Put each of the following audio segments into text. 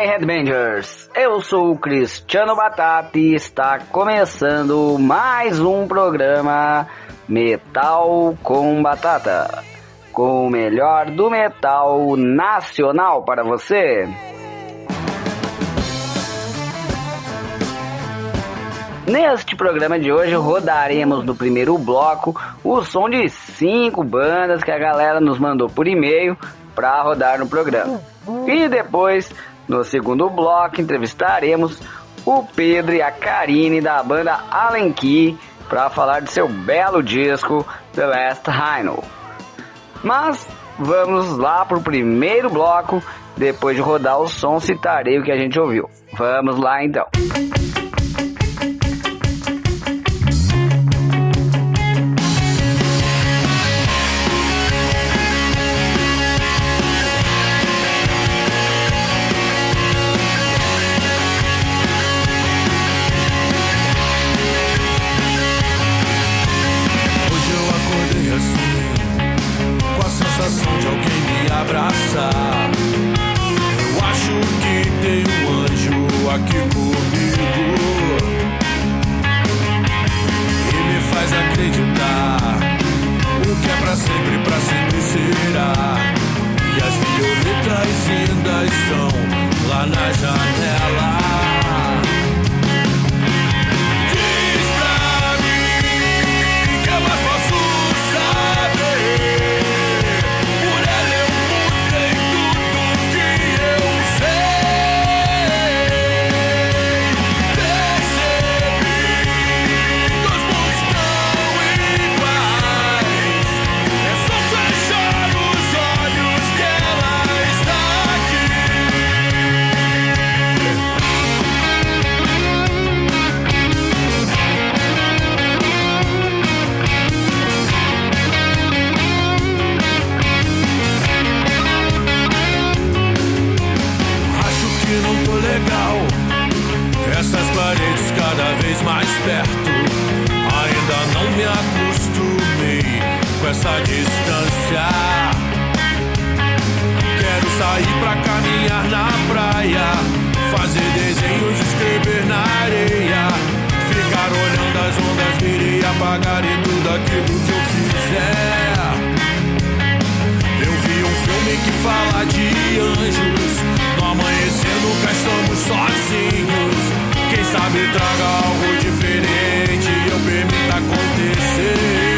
aí, Headbangers? Eu sou o Cristiano Batata e está começando mais um programa Metal com Batata, com o melhor do metal nacional para você. Neste programa de hoje rodaremos no primeiro bloco o som de cinco bandas que a galera nos mandou por e-mail para rodar no programa. E depois, no segundo bloco, entrevistaremos o Pedro e a Karine da banda Allen Key para falar de seu belo disco The Last Rhino. Mas vamos lá pro primeiro bloco. Depois de rodar o som, citarei o que a gente ouviu. Vamos lá então. Hoje essa distância. Quero sair pra caminhar na praia. Fazer desenhos, escrever na areia. Ficar olhando as ondas vir e apagar e tudo aquilo que eu fizer. Eu vi um filme que fala de anjos. No amanhecer nunca estamos sozinhos. Quem sabe traga algo diferente eu permita acontecer.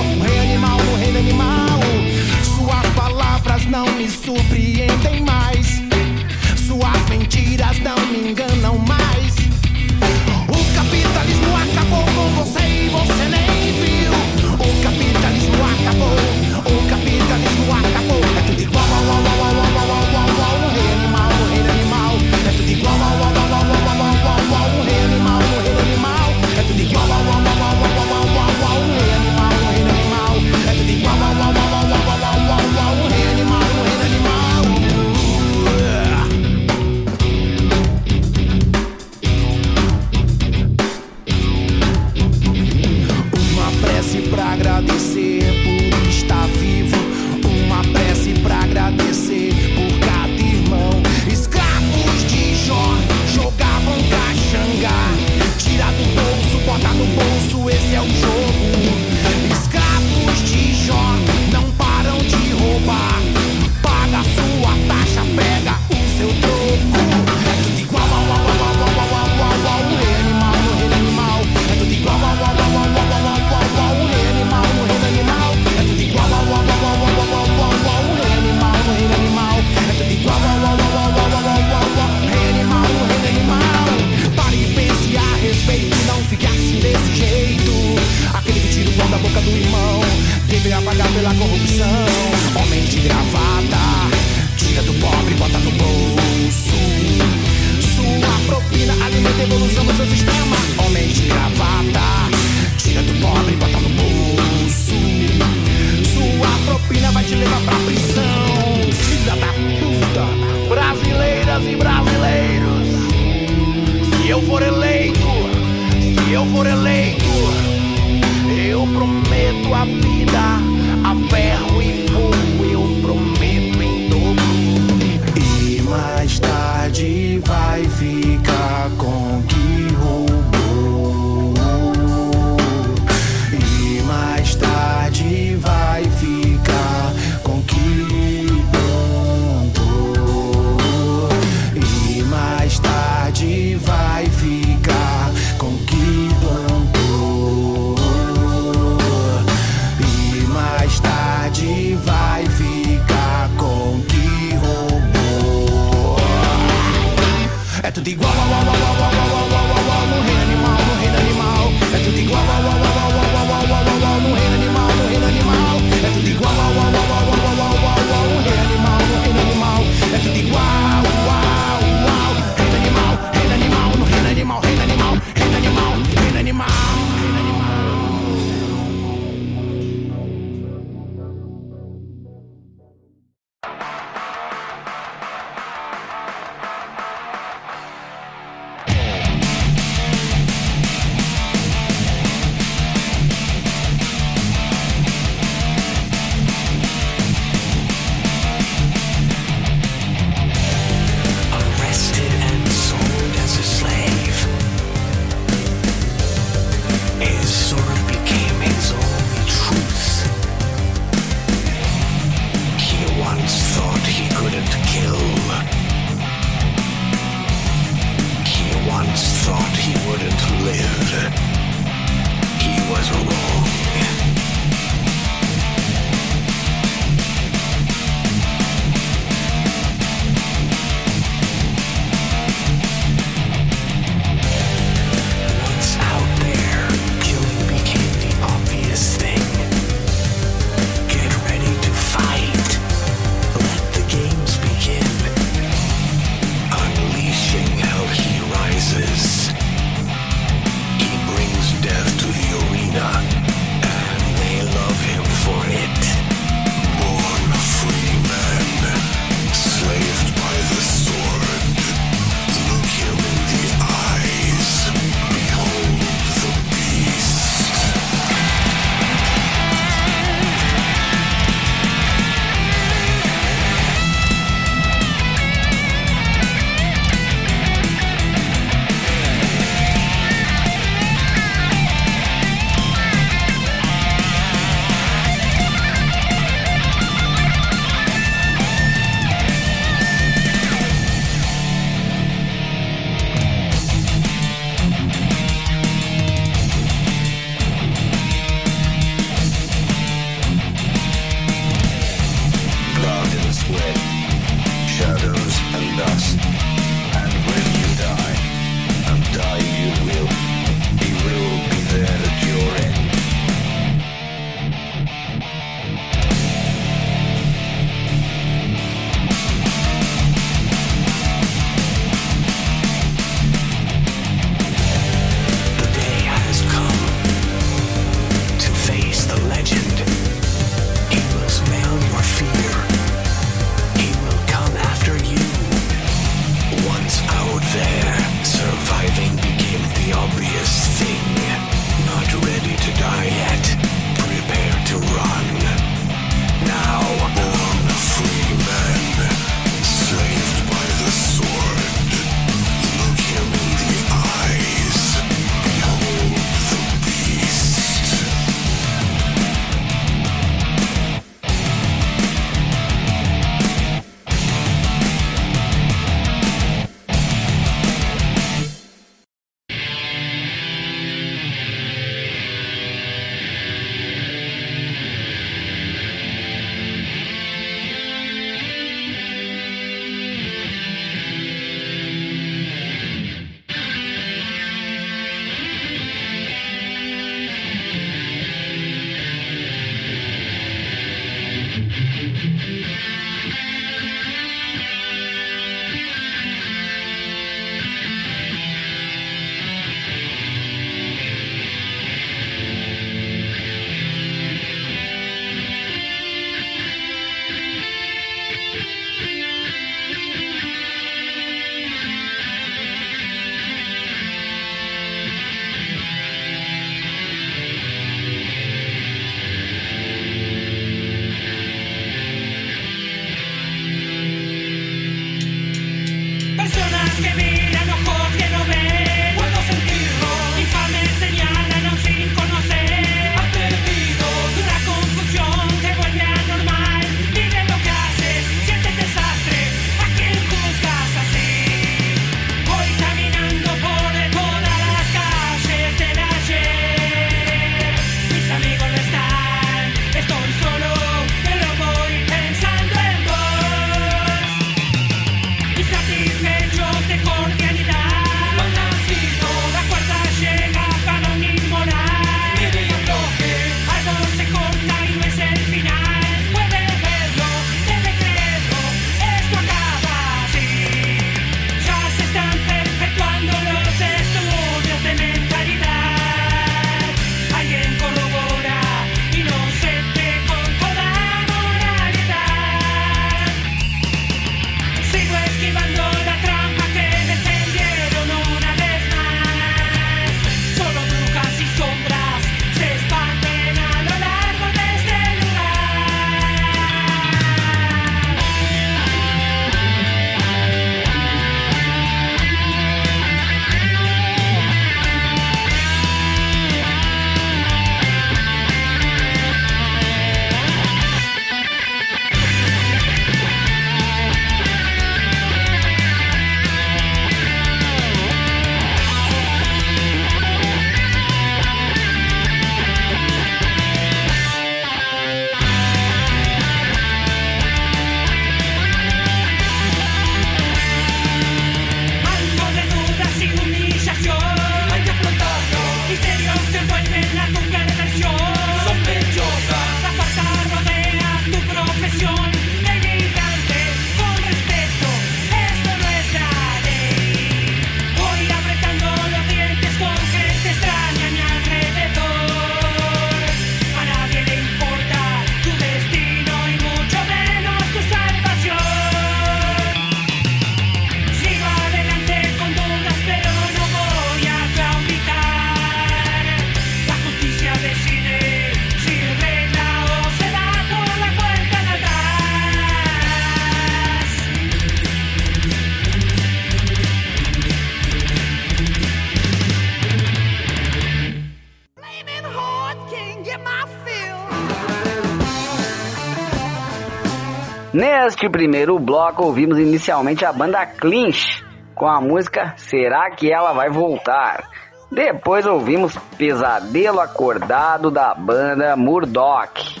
Neste primeiro bloco, ouvimos inicialmente a banda Clinch com a música Será que ela vai voltar? Depois ouvimos Pesadelo Acordado da banda Murdoch,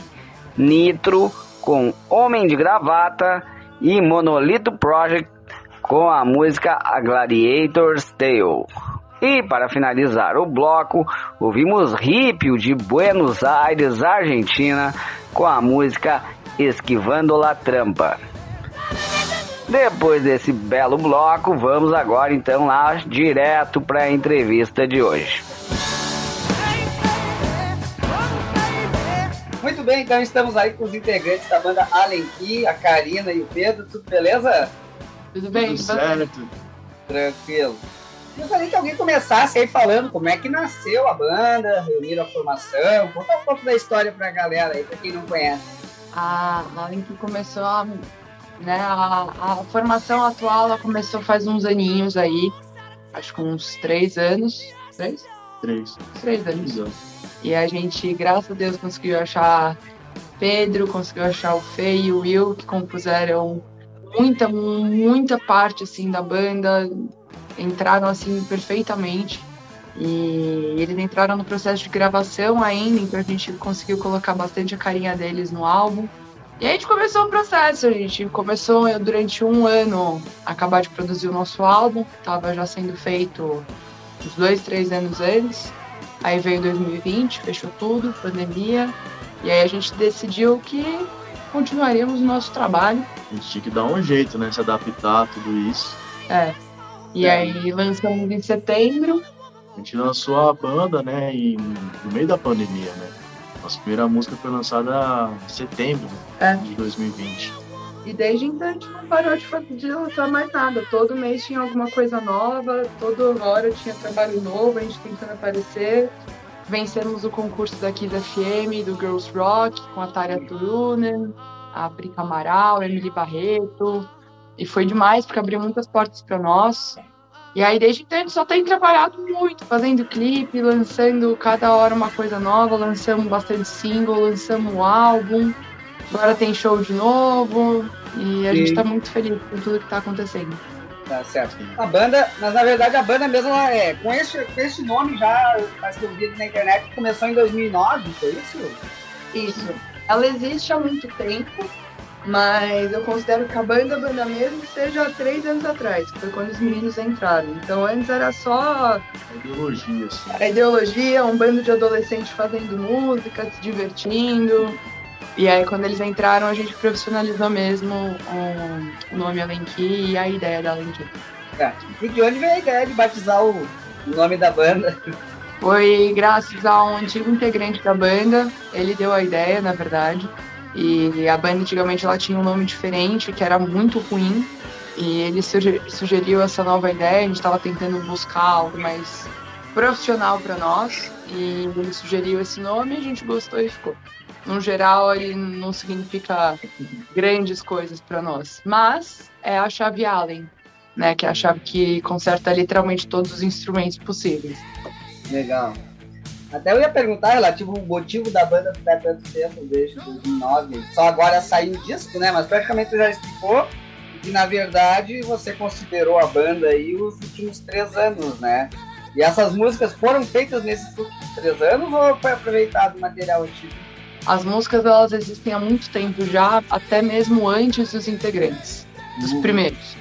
Nitro com Homem de Gravata e Monolito Project com a música A Gladiator's Tale. E para finalizar o bloco, ouvimos Ripio de Buenos Aires, Argentina, com a música Esquivando la Trampa. Depois desse belo bloco, vamos agora então lá direto para a entrevista de hoje. Muito bem, então estamos aí com os integrantes da banda Alenqui, a Karina e o Pedro. Tudo beleza? Tudo bem? Tudo certo. Tranquilo. Gostaria que alguém começasse aí falando como é que nasceu a banda, reuniram a formação. Conta um pouco da história pra galera aí, pra quem não conhece. A Alenqui começou a né? A, a, formação atual ela começou faz uns aninhos aí, acho que uns três anos. Três? Três. Três anos. E a gente, graças a Deus, conseguiu achar Pedro, conseguiu achar o Fê e o Will, que compuseram muita, muita parte assim da banda, entraram assim perfeitamente. E eles entraram no processo de gravação ainda, então a gente conseguiu colocar bastante a carinha deles no álbum. E a gente começou o processo, a gente começou durante um ano a acabar de produzir o nosso álbum, estava já sendo feito uns dois, três anos antes. Aí veio 2020, fechou tudo, pandemia, e aí a gente decidiu que continuaríamos o nosso trabalho. A gente tinha que dar um jeito, né, se adaptar a tudo isso. É. E é. aí lançamos em setembro. A gente lançou a banda, né, em, no meio da pandemia, né? Nossa primeira música foi lançada em setembro é. de 2020. E desde então a gente não parou de, de lançar mais nada. Todo mês tinha alguma coisa nova, toda hora tinha trabalho novo, a gente tentando aparecer. Vencemos o concurso da Kiss FM, do Girls Rock, com a Tária Turunen, a Prica Amaral, a Emily Barreto. E foi demais, porque abriu muitas portas para nós. E aí, desde então, a gente só tem trabalhado muito, fazendo clipe, lançando cada hora uma coisa nova, lançamos bastante single, lançamos um álbum, agora tem show de novo, e a e... gente está muito feliz com tudo que está acontecendo. Tá certo. A banda, mas na verdade a banda mesmo, é, com esse, com esse nome já, faz que eu vi na internet, começou em 2009, foi isso? Isso. Ela existe há muito tempo, mas eu considero que a banda, a banda mesmo, seja há três anos atrás, que foi quando os meninos entraram. Então antes era só. A ideologia, assim. A ideologia, um bando de adolescentes fazendo música, se divertindo. E aí quando eles entraram, a gente profissionalizou mesmo o, nome Alenki e a ideia da Alenki. É. E de onde veio a ideia de batizar o nome da banda? Foi graças a um antigo integrante da banda, ele deu a ideia, na verdade. E a banda antigamente ela tinha um nome diferente, que era muito ruim. E ele sugeriu essa nova ideia, a gente estava tentando buscar algo mais profissional para nós. E ele sugeriu esse nome a gente gostou e ficou. No geral, ele não significa grandes coisas para nós, mas é a chave Allen, né, que é a chave que conserta literalmente todos os instrumentos possíveis. Legal. Até eu ia perguntar relativo ao motivo da banda ficar tanto tempo desde 2009. Só agora saiu o disco, né? Mas praticamente já explicou que na verdade você considerou a banda aí os últimos três anos, né? E essas músicas foram feitas nesses últimos três anos ou foi aproveitado o material antigo? As músicas elas existem há muito tempo já, até mesmo antes dos integrantes, dos uhum. primeiros.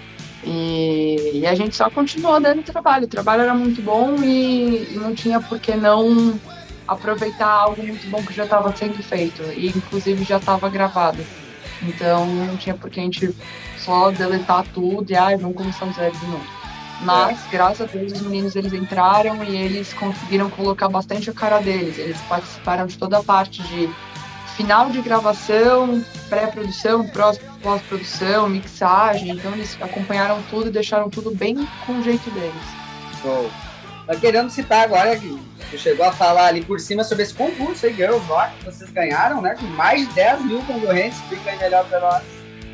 E, e, a gente só continuou dando trabalho. O trabalho era muito bom e, e não tinha por que não aproveitar algo muito bom que já estava sendo feito e inclusive já estava gravado. Então não tinha por que a gente só deletar tudo e ai, vamos começar do zero de novo. Mas, é. graças a Deus, os meninos eles entraram e eles conseguiram colocar bastante a cara deles. Eles participaram de toda a parte de final de gravação, pré-produção, pós-produção, mixagem. Então eles acompanharam tudo e deixaram tudo bem com o jeito deles. Show. Tá querendo citar agora que você chegou a falar ali por cima sobre esse concurso aí, Girls Rock, que vocês ganharam, né? Com mais de 10 mil concorrentes, fica aí melhor pra nós.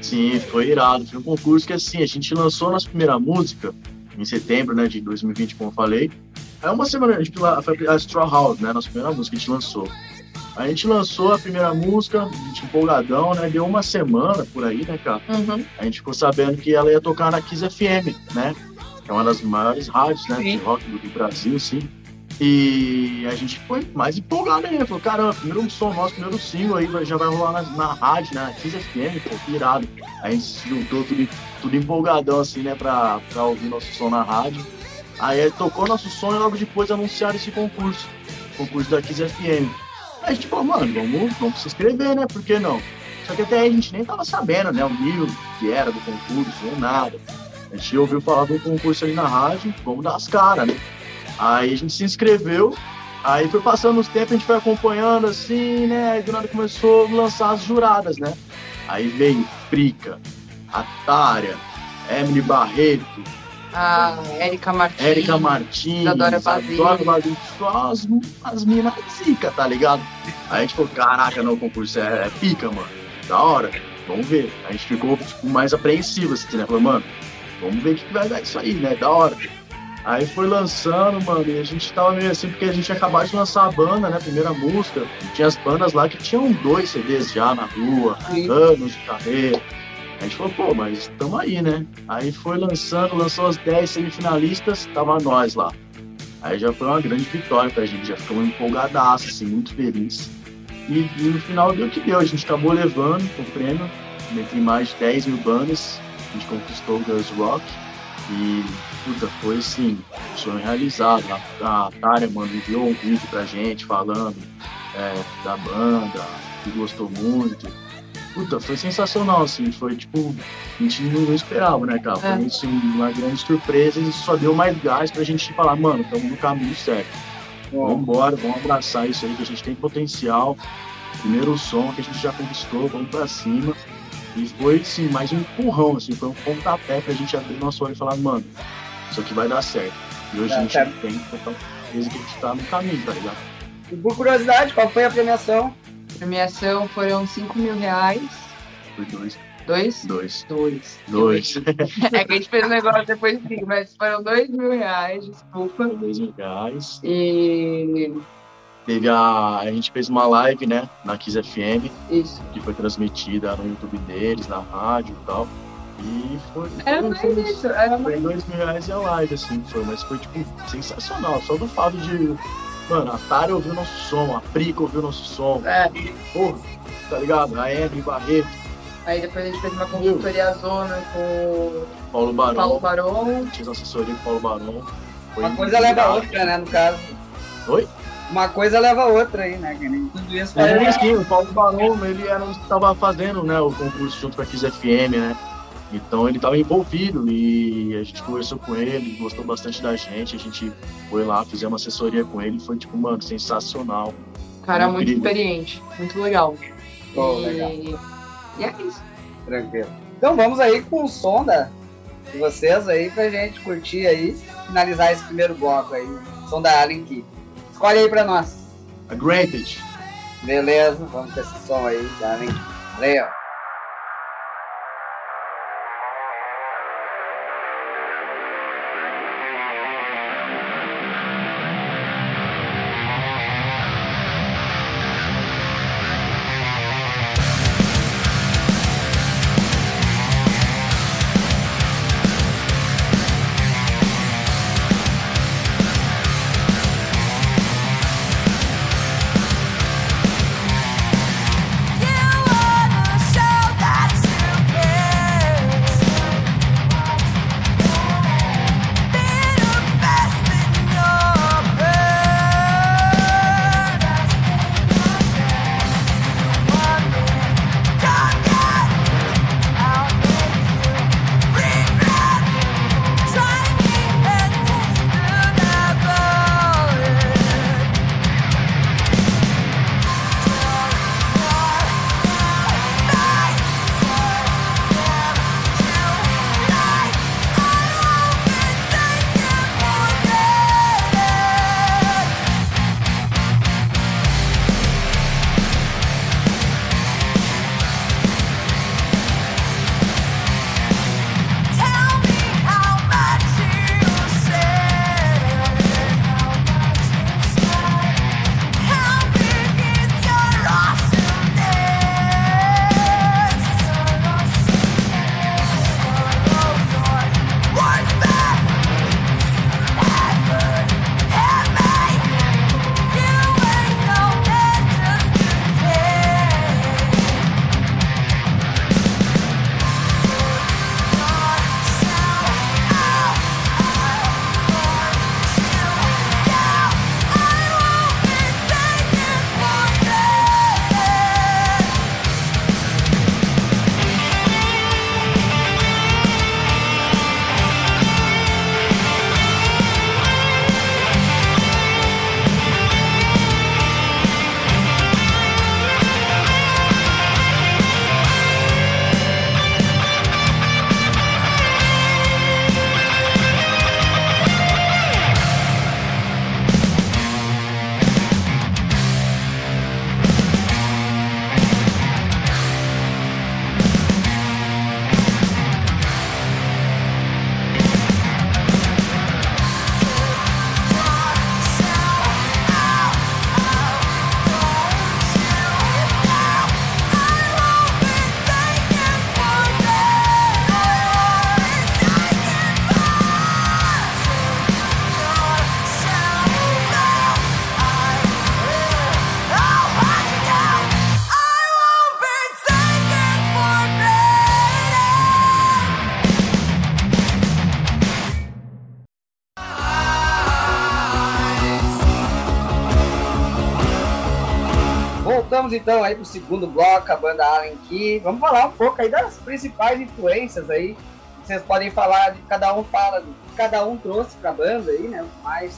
Sim, foi irado. Foi um concurso que assim, a gente lançou nossa primeira música em setembro, né, de 2020, como eu falei. Aí uma semana, a gente, foi a Straw House, né, nossa primeira música que a gente lançou. A gente lançou a primeira música, a gente empolgadão, né? Deu uma semana por aí, né, cara? Uhum. A gente ficou sabendo que ela ia tocar na Kiss FM, né? Que é uma das maiores rádios, né? Sim. De rock do Brasil, sim. E a gente foi mais empolgado ainda. Falou, caramba, primeiro som nosso, primeiro single aí já vai rolar na, na rádio, né? Kiss FM, pô, que irado. Aí a gente se juntou tudo, tudo empolgadão, assim, né? Pra, pra ouvir nosso som na rádio. Aí tocou nosso som e logo depois anunciaram esse concurso. Concurso da Kiss FM. A gente falou, mano, vamos, vamos se inscrever, né? Por que não? Só que até aí a gente nem tava sabendo, né? O nível que era do concurso, ou nada. A gente ouviu falar do concurso ali na rádio, vamos dar as caras, né? Aí a gente se inscreveu, aí foi passando os tempos, a gente foi acompanhando assim, né? Aí do nada começou a lançar as juradas, né? Aí veio Frica, Atária, Emily Barreto, A Érica Martins. Érica Martins, Basílio. Isadora Basílio, só as, as minas zica, tá ligado? Aí a gente falou, caraca, não, o concurso é, é pica, mano. Da hora, vamos ver. A gente ficou tipo, mais apreensivo, assim, né? Falou, mano, vamos ver o que que vai dar isso aí, né? Da hora. Aí foi lançando, mano, e a gente tava meio assim, porque a gente acabou de lançar a banda, né? Primeira música. E tinha as bandas lá que tinham dois CDs já na rua, Sim. anos de carreira. A gente falou, pô, mas tamo aí, né? Aí foi lançando, lançou as 10 semifinalistas, tava nós lá. Aí já foi uma grande vitória pra gente, já ficamos empolgadaço, assim, muito feliz. E, e no final deu o que deu, a gente acabou levando o prêmio, entre mais de 10 mil bandas, a gente conquistou o Girls Rock. E, puta, foi assim, sonho realizado. A, a Tária, mano, enviou um vídeo pra gente falando é, da banda, que gostou muito. Puta, foi sensacional, assim, foi tipo, a gente não, esperava, né, cara? Foi É. assim, uma grande surpresa e só deu mais gás pra gente falar, mano, estamos no caminho certo. Vamos embora, vamos abraçar isso aí que a gente tem potencial. Primeiro som que a gente já conquistou, vamos pra cima. E foi, sim, mais um empurrão, assim, foi um pontapé pra gente abrir nosso olho e falar, mano, isso aqui vai dar certo. E hoje Dá a gente certo. tem total certeza que a gente tá no caminho, tá ligado? E por curiosidade, qual foi a premiação? Premiação foram 5 mil reais. Foi dois, Dois? dois, Dois. dois, É que a gente fez um negócio depois sim, mas foram dois mil reais, desculpa. dois reais. E Teve a. A gente fez uma live, né, na Kiss FM, isso. que foi transmitida no YouTube deles, na rádio e tal. E foi. Era mais foi- isso, era mais Foi dois mil reais e a live, assim, foi, mas foi, tipo, sensacional. Só do fato de, mano, a Tara ouviu nosso som, a Prica ouviu nosso som, É, porra, tá ligado? A Emily Barreto, aí depois a gente fez uma consultoria zona com o Paulo Barão, Paulo Barão. tinha assessoria com o Paulo Barão. Foi Uma coisa leva a outra, né, no caso. Oi? Uma coisa leva a outra aí, né, que nem tudo isso É, sim, o Paulo Barão, ele era um que tava fazendo, né, o concurso junto com a Kiss FM, né? Então ele tava envolvido e a gente conversou com ele, gostou bastante da gente, a gente foi lá, fizemos uma assessoria com ele, foi tipo, mano, sensacional. Cara muito Incrível. experiente, muito legal. Pô, e... legal. e é isso. Tranquilo. Então vamos aí com o som da, de vocês aí pra gente curtir aí, finalizar esse primeiro bloco aí. Som da Alien Key. Escolhe aí pra nós. A Granted. Beleza, vamos com esse som aí da Alien Key. Valeu. Voltamos então aí pro segundo bloco, a banda Allen Key. Vamos falar um pouco aí das principais influências aí. Vocês podem falar de cada um fala do que cada um trouxe pra banda aí, né? O que mais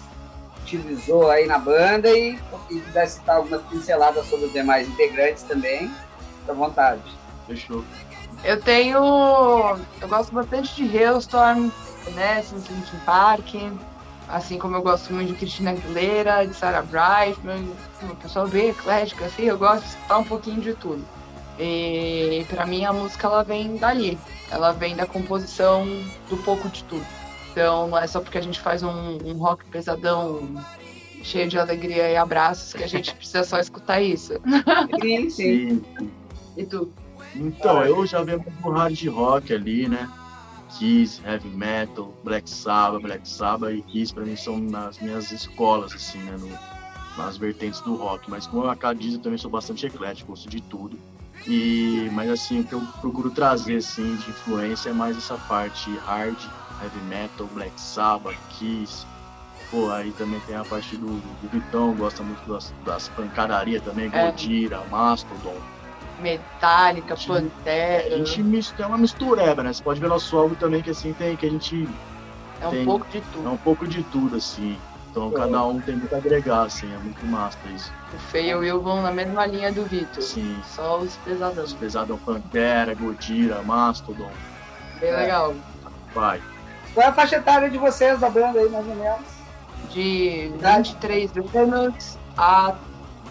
utilizou aí na banda e se quiser citar algumas pinceladas sobre os demais integrantes também, fica à vontade. Fechou. Eu tenho. Eu gosto bastante de Hailstorm, Evanescence, Linkin Park. Assim como eu gosto muito de Christina Aguilera, de Sarah Brightman, uma pessoa bem eclética, assim, eu gosto de escutar um pouquinho de tudo. E pra mim a música ela vem dali, ela vem da composição do pouco de tudo. Então não é só porque a gente faz um, um rock pesadão, cheio de alegria e abraços, que a gente precisa só escutar isso. Sim, sim. E tu? Então, eu já venho pro hard rock ali, né? Kiss, Heavy Metal, Black Sabbath, Black Sabbath e Kiss pra mim são nas minhas escolas, assim, né? No, nas vertentes do rock. Mas como a Cá diz, eu também sou bastante eclético, gosto de tudo. E, mas assim, o que eu procuro trazer, assim, de influência é mais essa parte hard, Heavy Metal, Black Sabbath, Kiss. Pô, aí também tem a parte do, do Vitão, gosta muito das, das pancadarias também, É. Godira, Mastodon. Metallica. Pantera, A gente mis- é uma mistureba, né? Você pode ver nosso álbum também, que assim tem, que a gente é um tem- pouco de é tudo. um pouco de tudo, assim. Então cada um tem muito a agregar, assim, é muito massa isso. O Fê e o Will vão na mesma linha do Vitor. Sim. Só os Os pesadões. pesadão Pantera, Godira, Mastodon, Bem É. legal. vai. Qual é a faixa etária de vocês da banda aí, mais ou menos? De Idade? 23 anos a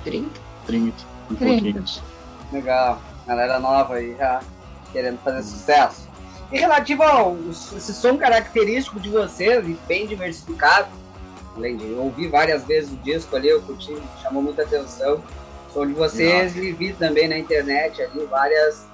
30. 30 e 30. pouquinhos. Legal. Galera nova aí já querendo fazer sucesso. E relativo ao esse som característico de vocês, e bem diversificado, além de eu ouvi várias vezes o disco ali, eu curti, chamou muita atenção. O som de vocês e vi também na internet ali várias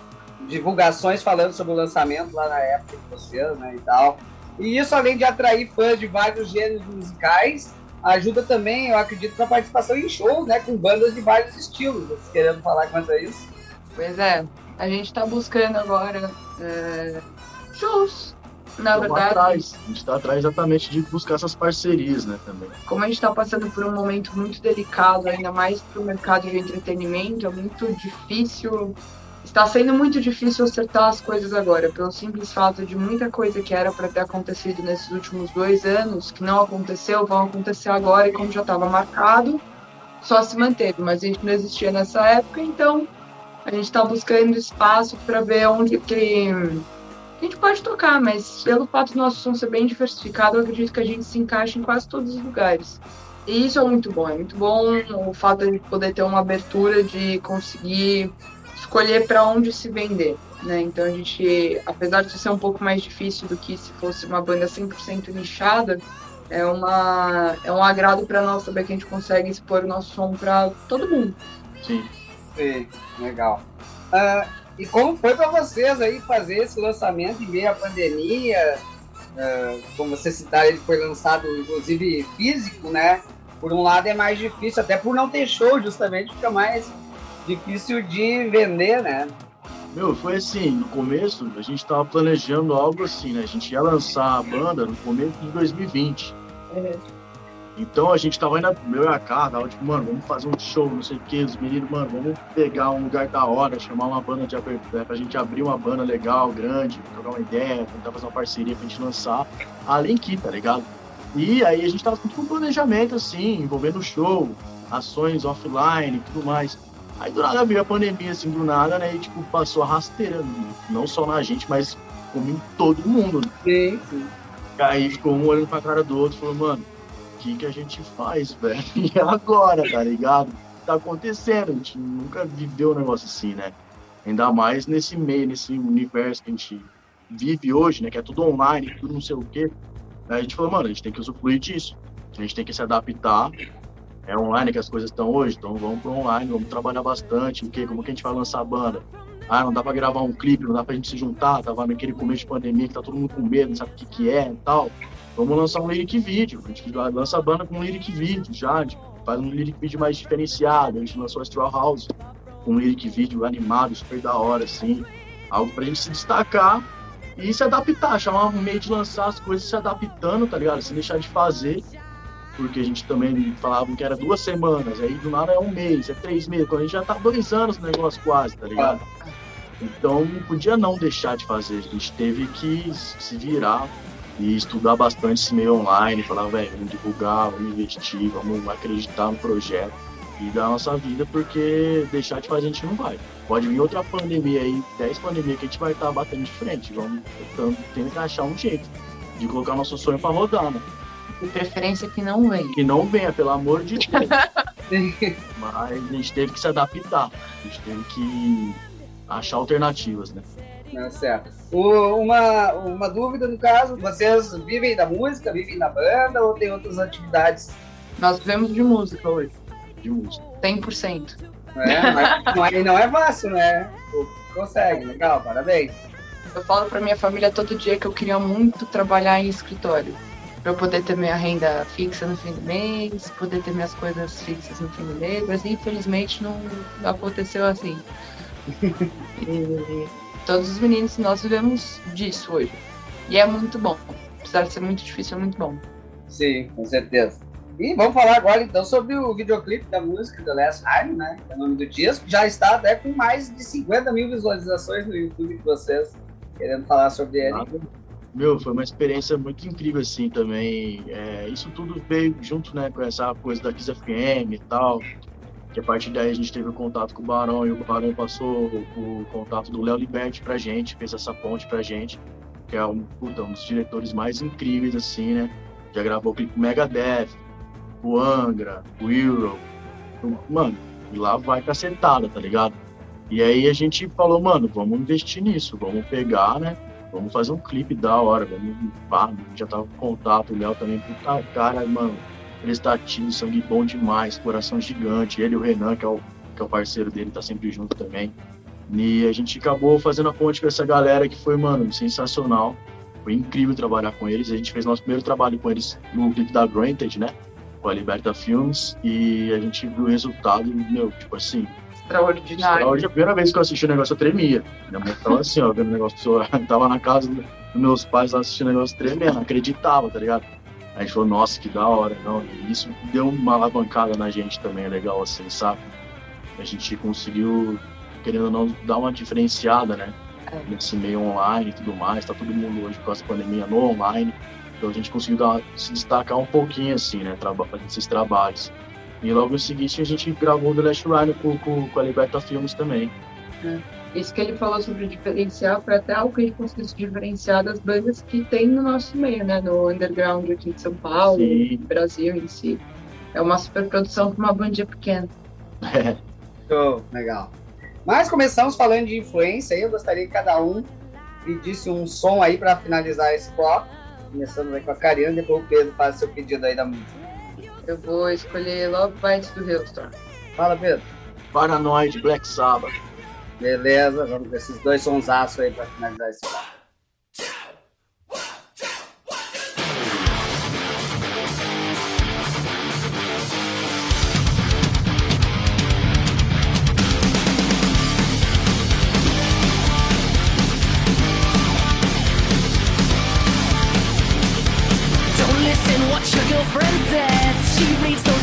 divulgações falando sobre o lançamento lá na época de vocês, né, e tal. E isso, além de atrair fãs de vários gêneros musicais, ajuda também, eu acredito, para participação em shows, né, com bandas de vários estilos. Vocês querendo falar quanto a isso? Pois é, a gente tá buscando agora é, shows. Na Tamo verdade, atrás. A gente tá atrás exatamente de buscar essas parcerias, né, também. como a gente tá passando por um momento muito delicado, ainda mais pro mercado de entretenimento, é muito difícil. Está sendo muito difícil acertar as coisas agora, pelo simples fato de muita coisa que era para ter acontecido nesses últimos dois anos, que não aconteceu, vão acontecer agora, e como já estava marcado, só se manteve. Mas a gente não existia nessa época, então a gente está buscando espaço para ver onde que a gente pode tocar, mas pelo fato do nosso som ser bem diversificado, eu acredito que a gente se encaixa em quase todos os lugares. E isso é muito bom, é muito bom o fato de poder ter uma abertura de conseguir escolher para onde se vender, né? Então a gente, apesar de ser um pouco mais difícil do que se fosse uma banda 100% nichada, é uma é um agrado para nós saber que a gente consegue expor o nosso som para todo mundo. Sim. Sim, legal. Ah, e como foi para vocês aí fazer esse lançamento em meio à pandemia? Ah, como vocês citaram, ele foi lançado inclusive físico, né? Por um lado é mais difícil, até por não ter show, justamente fica mais difícil de vender, né? Meu, foi assim, no começo a gente tava planejando algo assim, né? A gente ia lançar a banda no começo de 2020. Então a gente tava indo, meu e a cara, tava tipo, mano, vamos fazer um show, não sei o que, os meninos, mano, vamos pegar um lugar da hora, chamar uma banda de abertura, pra gente abrir uma banda legal, grande, trocar uma ideia, tentar fazer uma parceria pra gente lançar a Linky, tá ligado? E aí a gente tava com um planejamento assim, envolvendo o show, ações offline e tudo mais. Aí do nada veio a pandemia, assim, do nada, né? E tipo, passou a rasteira, não só na gente, mas como em todo mundo. né? Sim, sim. Aí ficou um olhando pra cara do outro e falou, mano, o que, que a gente faz, velho? E agora, tá ligado? Tá acontecendo, a gente nunca viveu um negócio assim, né? Ainda mais nesse meio, nesse universo que a gente vive hoje, né? Que é tudo online, tudo não sei o quê. Aí a gente falou, mano, a gente tem que usufruir disso. A gente tem que se adaptar. É online que as coisas estão hoje, então vamos pro online, vamos trabalhar bastante. O quê? Como que a gente vai lançar a banda? Ah, não dá pra gravar um clipe, não dá pra gente se juntar, tava naquele começo de pandemia que tá todo mundo com medo, não sabe o que que é e tal. Vamos lançar um lyric vídeo. A gente lança a banda com um lyric vídeo já, tipo, faz um lyric vídeo mais diferenciado. A gente lançou a Straw House com um lyric vídeo animado, super da hora, assim. Algo pra gente se destacar e se adaptar, chamar um meio de lançar as coisas se adaptando, tá ligado? Sem deixar de fazer. Porque a gente também falava que era duas semanas, aí do nada é um mês, é três meses, quando a gente já tá dois anos no negócio quase, tá ligado? Então não podia não deixar de fazer, a gente teve que se virar e estudar bastante esse meio online, falar, velho, vamos divulgar, vamos investir, vamos acreditar no projeto e dar a nossa vida, porque deixar de fazer a gente não vai. Pode vir outra pandemia aí, 10 pandemias que a gente vai estar batendo de frente, vamos tentando, que achar um jeito de colocar nosso sonho para rodar, né? De preferência que não vem. Que não venha, pelo amor de Deus. Mas a gente teve que se adaptar, a gente teve que achar alternativas, né? Não, certo. O- uma, uma dúvida no caso, vocês vivem da música, vivem da banda ou tem outras atividades? Nós vivemos de música hoje. De música. 100%. Né? Mas não é, não é fácil, né? Consegue, legal, parabéns. Eu falo pra minha família todo dia que eu queria muito trabalhar em escritório. Pra eu poder ter minha renda fixa no fim do mês, poder ter minhas coisas fixas no fim do mês, mas infelizmente não aconteceu assim. E todos os meninos, nós vivemos disso hoje. E é muito bom. Apesar de ser muito difícil, é muito bom. Sim, com certeza. E vamos falar agora então sobre o videoclipe da música The Last Time, né? Que é o nome do disco. Já está até com mais de 50 mil visualizações no YouTube de vocês, querendo falar sobre ele. Nada. Meu, foi uma experiência muito incrível assim também. É, isso tudo veio junto, né, com essa coisa da Kiss FM e tal. Que a partir daí a gente teve o contato com o Barão e o Barão passou o, o contato do Léo Liberti pra gente, fez essa ponte pra gente, que é um, puta, um dos diretores mais incríveis assim, né? Já gravou o clipe Megadeth, o Angra, o Euro. Mano, e lá vai cacetada, tá ligado? E aí a gente falou, mano, vamos investir nisso, vamos pegar, né? Vamos fazer um clipe da hora, pá, já tava com contato, o Léo também, puta cara, mano, prestativo, sangue bom demais, coração gigante, ele e o Renan, que é o, que é o parceiro dele, tá sempre junto também. E a gente acabou fazendo a ponte com essa galera que foi, mano, sensacional. Foi incrível trabalhar com eles. A gente fez nosso primeiro trabalho com eles no clipe da Granted, né? Com a Liberta Films. E a gente viu o resultado, meu, tipo assim, Extraordinário. Hoje, a primeira vez que eu assisti o negócio, eu tremia. Minha mãe tava assim, ó, vendo o negócio celular. Tava na casa do- dos meus pais lá assistindo o negócio tremendo, não acreditava, tá ligado? Aí a gente falou, nossa, que da hora, não. E isso deu uma alavancada na gente também, legal, assim, sabe? A gente conseguiu, querendo ou não, dar uma diferenciada, né? É. Nesse meio online e tudo mais. Tá todo mundo hoje com essa pandemia no online. Então a gente conseguiu dar, se destacar um pouquinho, assim, né? Traba fazendo esses trabalhos. E logo em seguida a gente gravou The Last Rhino com, com, com a Liberta Filmes também. Isso que ele falou sobre diferenciar foi até algo que ele conseguiu se diferenciar das bandas que tem no nosso meio, né? No underground aqui de São Paulo, Sim. no Brasil em si. É uma super produção para uma bandinha pequena. É, Show, legal. Mas começamos falando de influência aí, eu gostaria que cada um pedisse um som aí para finalizar esse bloco. Começamos aí com a Karina, depois o Pedro faz seu pedido aí da música. Eu vou escolher Love Bites do Hailstorm. Fala, Pedro. Paranoid, Black Sabbath. Beleza, vamos com esses dois sonsaços aí para finalizar esse bloco. Don't She reads the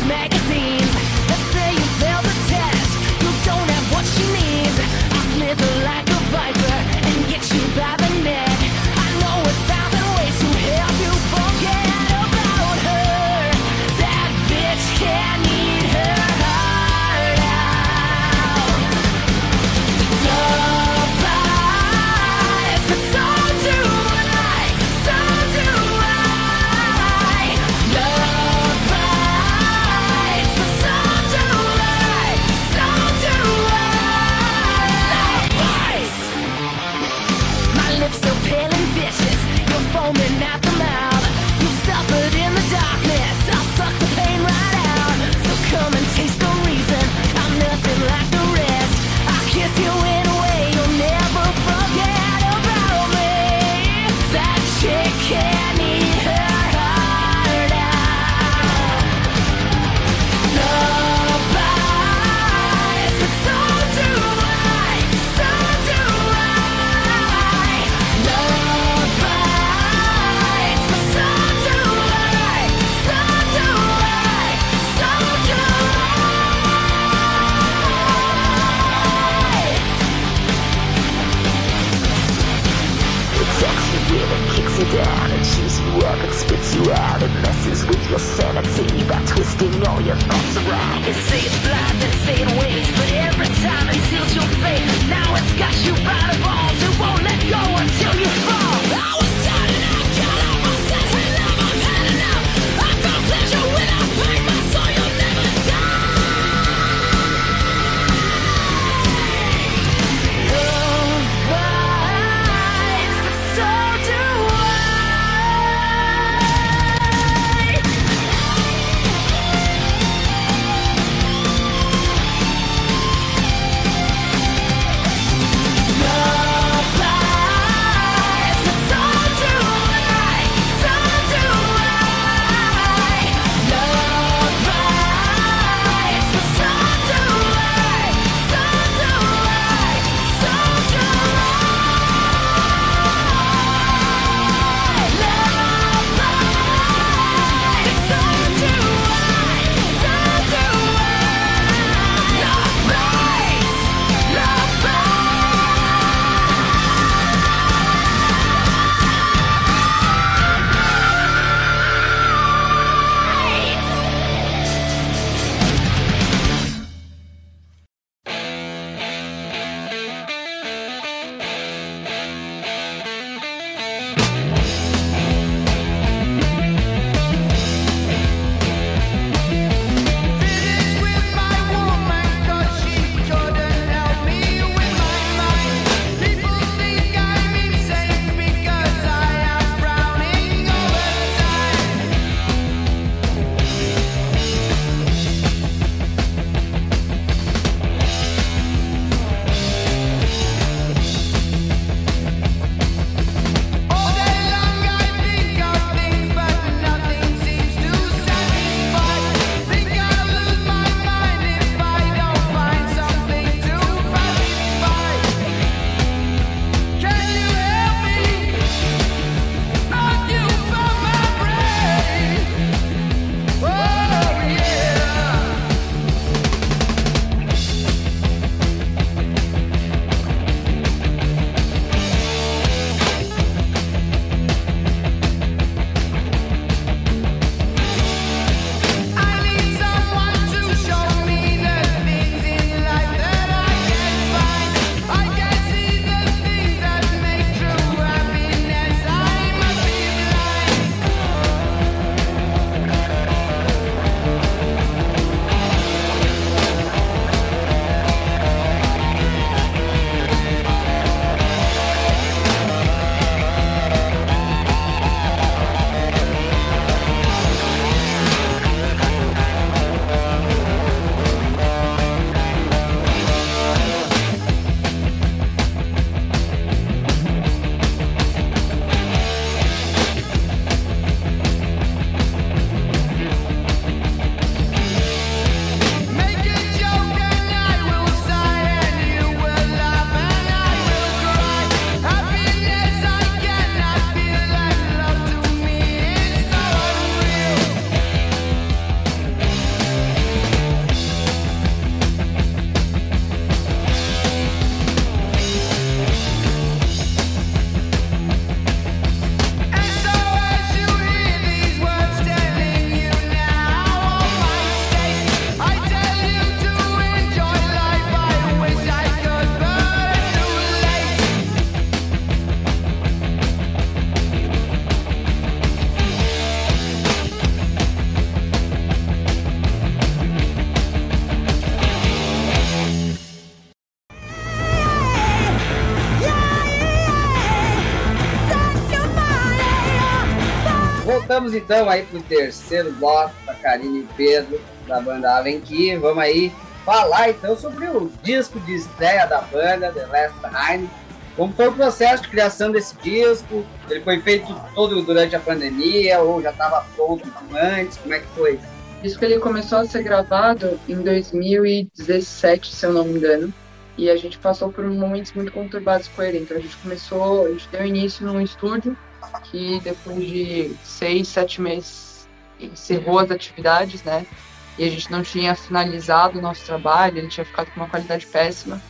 então aí pro terceiro bloco da Karine e Pedro, da banda Avenqui. Vamos aí falar então sobre o disco de estreia da banda, The Last Time. Como foi o processo de criação desse disco? Ele foi feito todo durante a pandemia ou já estava pronto antes? Como é que foi? O disco ele começou a ser gravado em 2017, se eu não me engano. E a gente passou por momentos muito conturbados com ele. Então a gente começou, a gente deu início num estúdio que depois de seis, sete meses encerrou as atividades, né? E a gente não tinha finalizado o nosso trabalho, ele tinha ficado com uma qualidade péssima.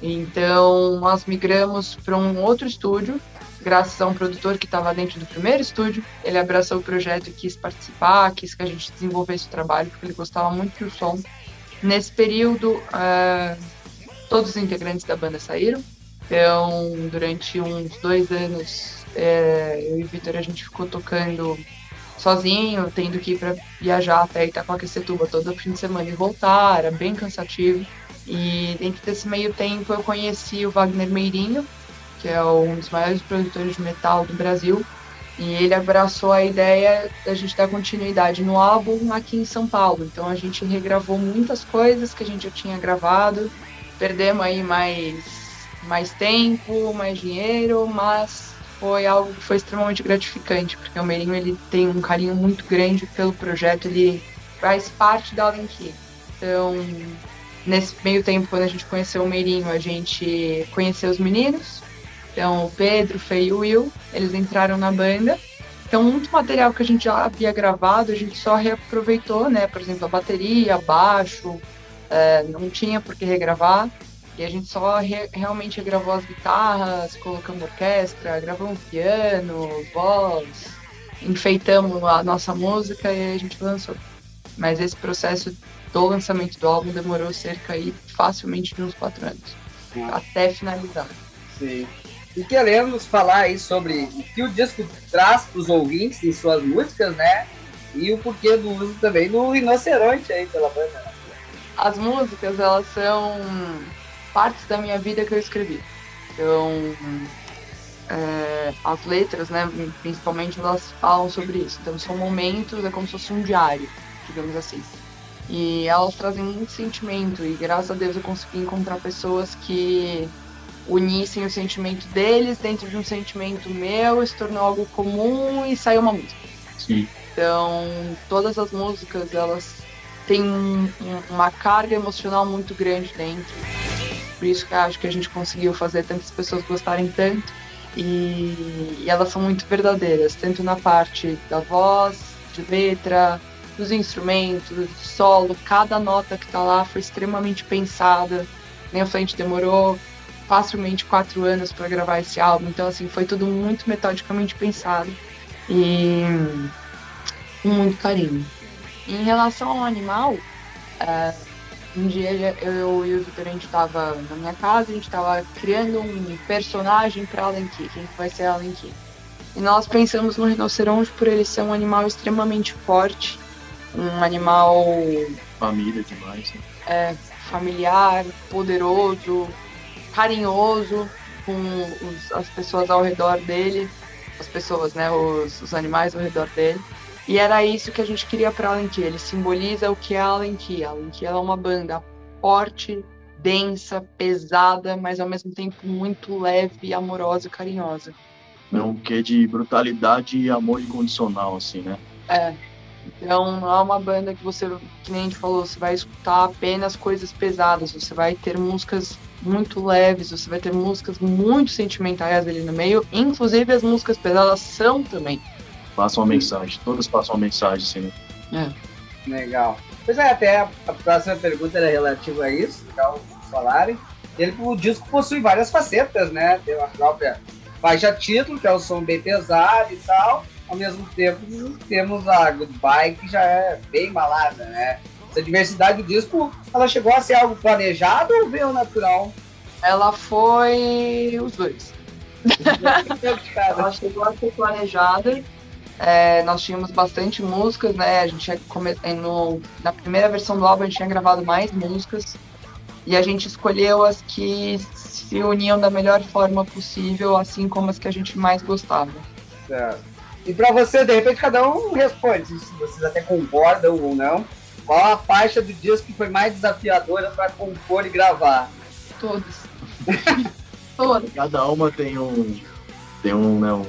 Então nós migramos para um outro estúdio graças a um produtor que estava dentro do primeiro estúdio. Ele abraçou o projeto e quis participar, quis que a gente desenvolvesse o trabalho, porque ele gostava muito do som. Nesse período, uh, todos os integrantes da banda saíram. Então, durante uns dois anos, é, eu e o Vitor, a gente ficou tocando sozinho, tendo que ir para viajar até Itacoaquecetuba todo fim de semana e voltar, era bem cansativo. E dentro desse meio tempo eu conheci o Wagner Meirinho, que é um dos maiores produtores de metal do Brasil, e ele abraçou a ideia da gente dar continuidade no álbum aqui em São Paulo. Então a gente regravou muitas coisas que a gente já tinha gravado, perdemos aí mais, mais tempo, mais dinheiro, mas foi algo que foi extremamente gratificante, porque o Meirinho ele tem um carinho muito grande pelo projeto, ele faz parte da Alenquim. Então, nesse meio tempo, quando a gente conheceu o Meirinho, a gente conheceu os meninos, então, o Pedro, o Fê e o Will, eles entraram na banda. Então, muito material que a gente já havia gravado, a gente só reaproveitou, né? Por exemplo, a bateria, baixo, é, não tinha por que regravar. E a gente só re realmente gravou as guitarras, colocamos orquestra, gravamos piano, voz, enfeitamos a nossa música e a gente lançou. Mas esse processo do lançamento do álbum demorou cerca aí facilmente de uns quatro anos, até finalizar. Sim. E queremos falar aí sobre o que o disco traz para os ouvintes em suas músicas, né? E o porquê do uso também do rinoceronte aí pela banda. As músicas, elas são partes da minha vida que eu escrevi. Então, é, as letras, né, principalmente, elas falam sobre isso. Então, são momentos, é como se fosse um diário, digamos assim. E elas trazem muito sentimento, e graças a Deus eu consegui encontrar pessoas que unissem o sentimento deles dentro de um sentimento meu, se tornou algo comum e saiu uma música. Sim. Então, todas as músicas, elas têm um, uma carga emocional muito grande dentro. Por isso que acho que a gente conseguiu fazer tantas pessoas gostarem tanto. E, e elas são muito verdadeiras, tanto na parte da voz, de letra, dos instrumentos, do solo. Cada nota que tá lá foi extremamente pensada. Nem a frente demorou facilmente quatro anos para gravar esse álbum. Então, assim, foi tudo muito metodicamente pensado e com muito carinho. Em relação ao animal, uh, um dia eu e o Vitor, a gente estava na minha casa, a gente estava criando um personagem para Alan Key, quem vai ser Alan Key. E nós pensamos no rinoceronte por ele ser um animal extremamente forte, um animal... Família demais, né? É, familiar, poderoso, carinhoso com os, as pessoas ao redor dele, as pessoas, né, os, os, animais ao redor dele. E era isso que a gente queria para Allen Key. Ele simboliza o que é Allen Key. Allen Key é uma banda forte, densa, pesada, mas ao mesmo tempo muito leve, amorosa e carinhosa. É um quê de brutalidade e amor incondicional, assim, né? É. Então não é uma banda que você, que nem a gente falou, você vai escutar apenas coisas pesadas, você vai ter músicas muito leves, você vai ter músicas muito sentimentais ali no meio, inclusive as músicas pesadas são também. Passam uma mensagem, todas passam uma mensagem, sim. É. Legal. Pois é, até a, a próxima pergunta era relativa a isso, legal falarem. Ele, o disco possui várias facetas, né? Tem a própria faixa título, que é o som bem pesado e tal. Ao mesmo tempo, temos a Goodbye, que já é bem malada, né? essa diversidade do disco, ela chegou a ser algo planejado ou veio natural? Ela foi os dois. ela chegou a ser planejada. É, nós tínhamos bastante músicas, né? A gente tinha come... no... na primeira versão do álbum a gente tinha gravado mais músicas e a gente escolheu as que se uniam da melhor forma possível, assim como as que a gente mais gostava. Certo. E para você, de repente, cada um responde se vocês até concordam ou não. Qual a faixa do disco que foi mais desafiadora para compor e gravar? Todas. Todas. Cada uma tem um tem um, né, um,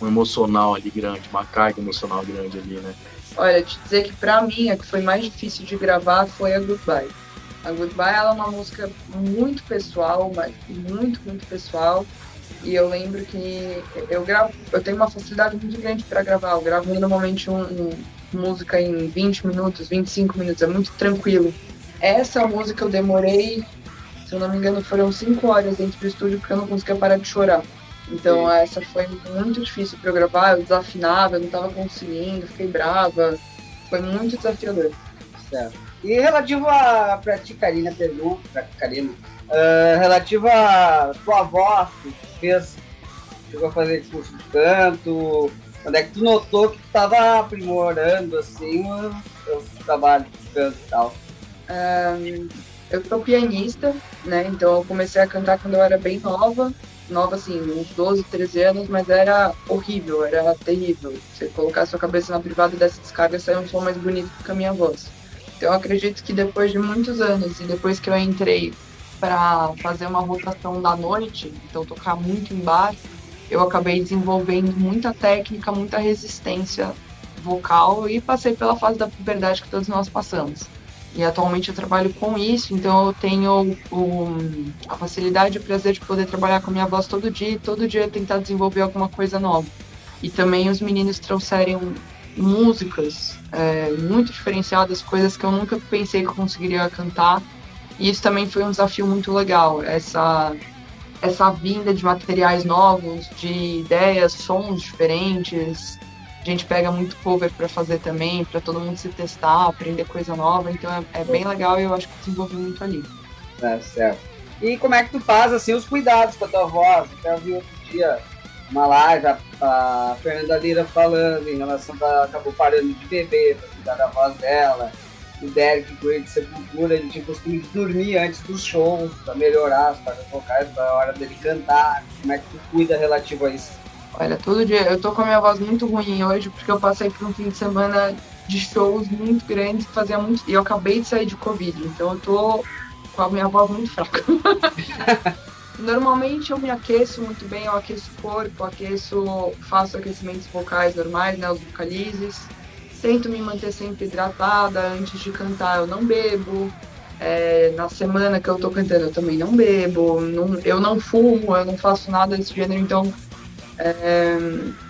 um, emocional ali grande, uma carga emocional grande ali, né? Olha, te dizer que para mim a que foi mais difícil de gravar foi a Goodbye. A Goodbye ela é uma música muito pessoal, mas muito, muito pessoal. E eu lembro que eu gravo, eu tenho uma facilidade muito grande para gravar. Eu gravo normalmente um, um música em 20 minutos, 25 minutos, é muito tranquilo. Essa música eu demorei, se eu não me engano, foram 5 horas dentro do estúdio porque eu não conseguia parar de chorar. Então essa foi muito difícil para eu gravar, eu desafinava, eu não estava conseguindo, fiquei brava. Foi muito desafiador. Certo. E relativo a pra ti, Karina, pergunta, pra Karina, ah, relativo a tua voz, que fez, chegou a fazer curso de canto, quando é que tu notou que tu tava aprimorando, assim, o teu trabalho de canto e tal? Ahn, eu sou pianista, né? Então eu comecei a cantar quando eu era bem nova. Nova, assim, uns 12, 13 anos, mas era horrível, era terrível. Você colocar sua cabeça na privada dessa descarga sai um som mais bonito que a minha voz. Então eu acredito que depois de muitos anos e depois que eu entrei para fazer uma rotação da noite, então tocar muito em bar, eu acabei desenvolvendo muita técnica, muita resistência vocal e passei pela fase da puberdade que todos nós passamos. E atualmente eu trabalho com isso, então eu tenho a facilidade e o prazer de poder trabalhar com a minha voz todo dia e todo dia tentar desenvolver alguma coisa nova. E também os meninos trouxeram músicas é, muito diferenciadas, coisas que eu nunca pensei que eu conseguiria cantar. E isso também foi um desafio muito legal, essa, essa vinda de materiais novos, de ideias, sons diferentes. A gente pega muito cover para fazer também, para todo mundo se testar, aprender coisa nova. Então é, é bem legal e eu acho que desenvolvi muito ali. É, certo. E como é que tu faz, assim, os cuidados com a tua voz? Até eu vi outro dia uma live, a, a Fernanda Lira falando em relação a acabou parando de beber pra cuidar da voz dela. O Derek Gray de Sepultura, ele tinha costume de dormir antes dos shows pra melhorar as cordas vocais, pra hora dele cantar. Como é que tu cuida relativo a isso? Olha, todo dia eu tô com a minha voz muito ruim hoje porque eu passei por um fim de semana de shows muito grandes fazia muito. E eu acabei de sair de Covid, então eu tô com a minha voz muito fraca. Normalmente eu me aqueço muito bem, eu aqueço o corpo, aqueço, faço aquecimentos vocais normais, né, os vocalizes. Tento me manter sempre hidratada antes de cantar, eu não bebo. É, na semana que eu tô cantando eu também não bebo, não- eu não fumo, eu não faço nada desse gênero, então é,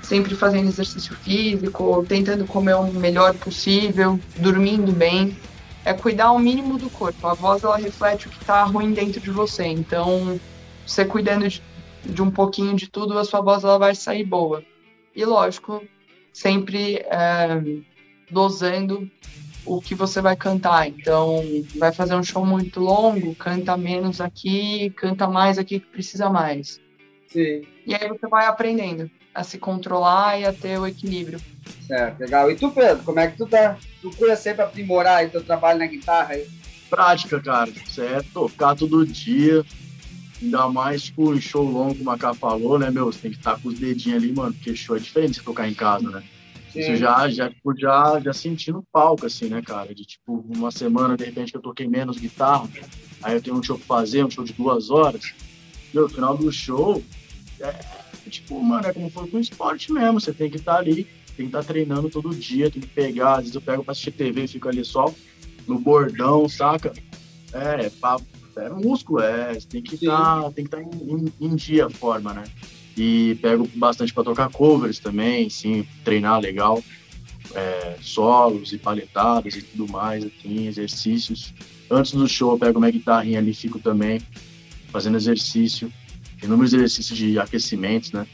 sempre fazendo exercício físico, tentando comer o melhor possível, dormindo bem. É cuidar ao mínimo do corpo. A voz ela reflete o que está ruim dentro de você. Então, você cuidando de, de um pouquinho de tudo, a sua voz ela vai sair boa. E lógico, sempre é, dosando o que você vai cantar. Então, vai fazer um show muito longo, canta menos aqui, canta mais aqui que precisa mais. Sim. E aí você vai aprendendo a se controlar e a ter o equilíbrio. Certo, legal. E tu, Pedro, como é que tu tá? Procura sempre aprimorar aí teu trabalho na guitarra aí? Prática, cara. Isso é tocar todo dia. Ainda mais, tipo, em show longo, como a Ká falou, né, meu? Você tem que estar com os dedinhos ali, mano, porque show é diferente de você tocar em casa, né? Isso já, já, tipo, já, já senti no palco, assim, né, cara? De tipo, uma semana, de repente, que eu toquei menos guitarra, aí eu tenho um show pra fazer, um show de duas horas. Meu, no final do show, é, tipo, mano, é como for com esporte mesmo. Você tem que estar ali, tem que estar treinando todo dia, tem que pegar. Às vezes eu pego pra assistir TV e fico ali só no bordão, saca? É, é, pra, é músculo, é. Você tem que estar tem que tá em, em- em dia a forma, né? E pego bastante pra tocar covers também, sim, treinar legal. É, solos e paletadas e tudo mais, assim, exercícios. Antes do show eu pego minha guitarrinha ali e fico também fazendo exercício. Inúmeros exercícios de aquecimento, né?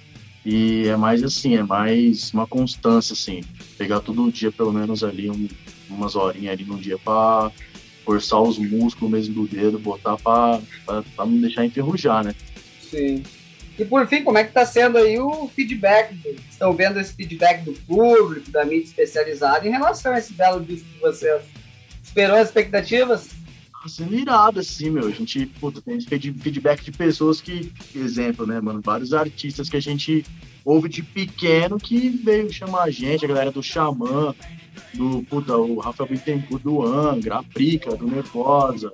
E é mais assim, é mais uma constância, assim. Pegar todo dia, pelo menos ali, um- umas horinhas ali no dia pra forçar os músculos mesmo do dedo, botar pra não deixar enferrujar, né? Sim. E por fim, como é que tá sendo aí o feedback? Estão vendo esse feedback do público, da mídia especializada em relação a esse belo disco de vocês? Esperou as expectativas? Sendo irado, assim, meu. A gente, puta, tem feed- feedback de pessoas que, exemplo, né, mano? Vários artistas que a gente ouve de pequeno que veio chamar a gente, a galera do Xamã, do, puta, o Rafael Bittencourt do Angra, a Prica, do Nervosa,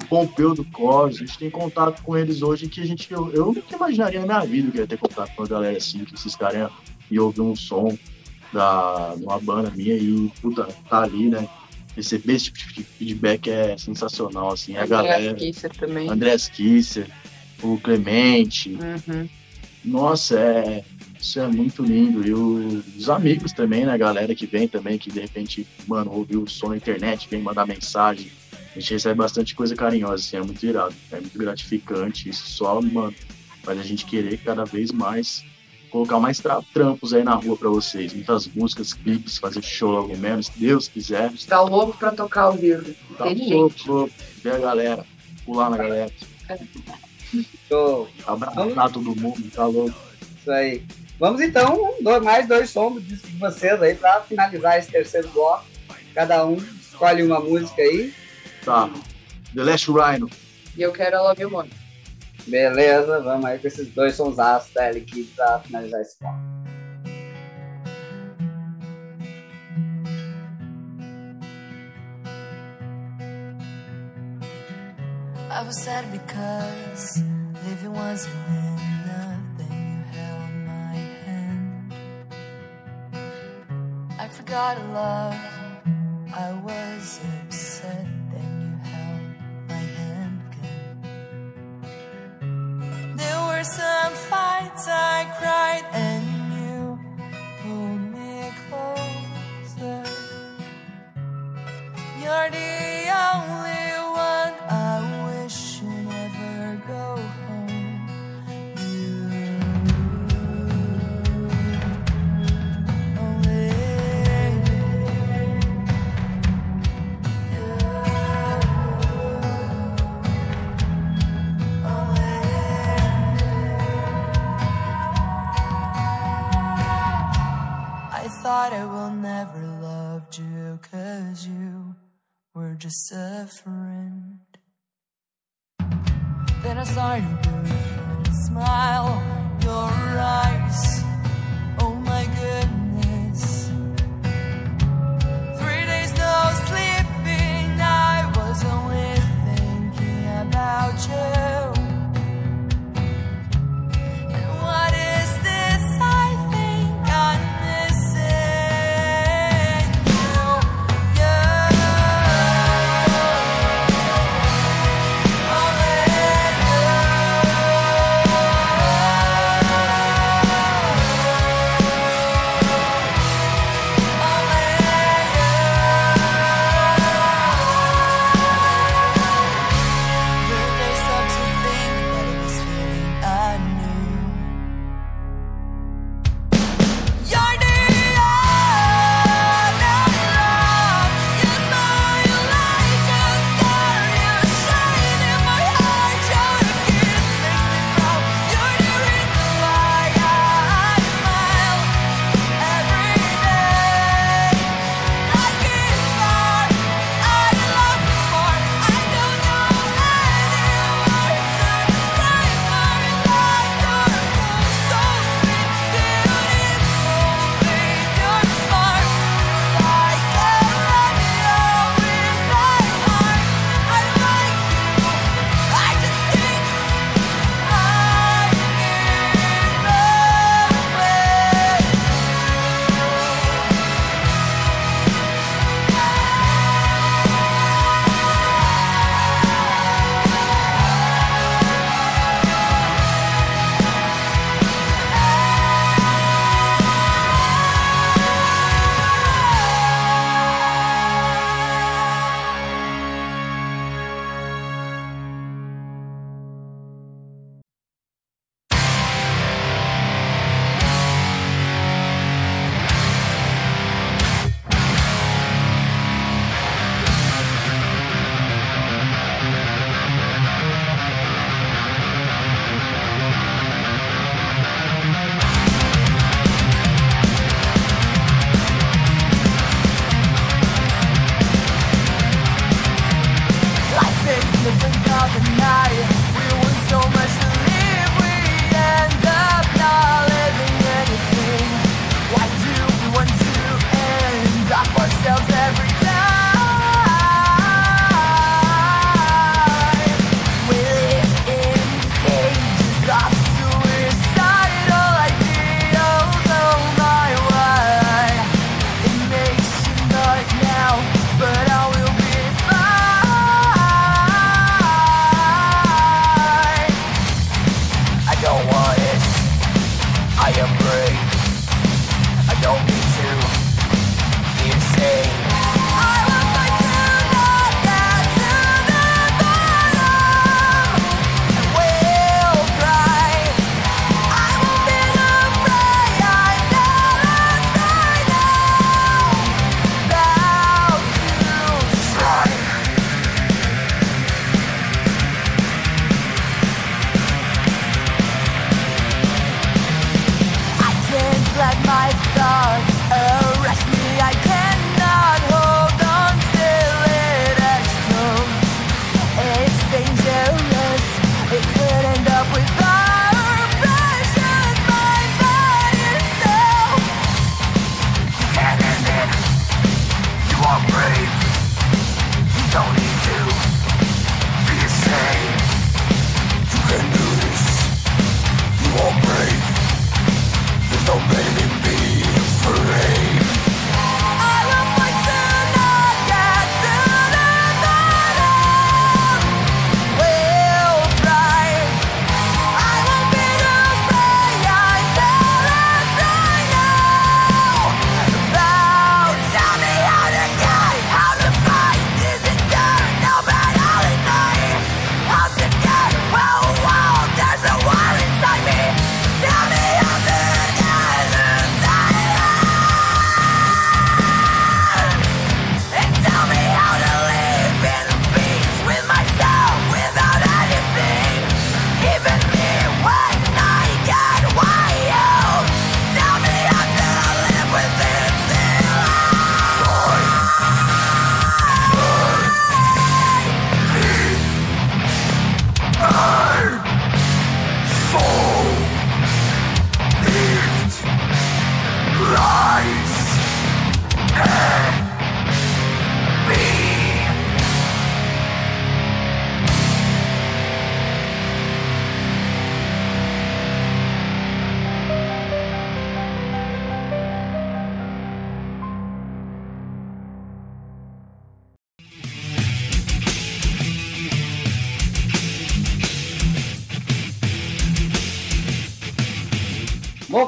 o Pompeu do Cos. A gente tem contato com eles hoje que a gente, eu, eu nunca imaginaria na minha vida que ia ter contato com a galera assim, que esses caras iam ouvir um som da, de uma banda minha e, puta, tá ali, né? Receber esse tipo de feedback é sensacional, assim, a galera. Kisser também. André Kisser, o Clemente. Uhum. Nossa, é, isso é muito lindo. E os amigos também, né? A galera que vem também, que de repente, mano, ouviu o som na internet, vem mandar mensagem. A gente recebe bastante coisa carinhosa, assim, é muito irado. É muito gratificante. Isso só, mano, faz a gente querer cada vez mais colocar mais tra- trampos aí na rua pra vocês. Muitas músicas, clipes, fazer show logo menos, se Deus quiser. Tá louco pra tocar ao vivo. Tá Tem gente. louco, louco. Ver a galera, pular na galera, Show. abraçar todo mundo, tá louco. Isso aí. Vamos então, mais dois sons do disco de vocês aí pra finalizar esse terceiro bloco. Cada um escolhe uma música aí. Tá. The Last Rhino. E eu quero ela ver o Beleza, vamos aí com esses dois sons da L-Kid pra finalizar esse bloco. I was sad because living wasn't enough. Then you held my hand. I forgot to love. I was upset. There were some fights I cried, and thought I will never loved you cause you were just a friend. Then I saw your beautiful smile, your eyes.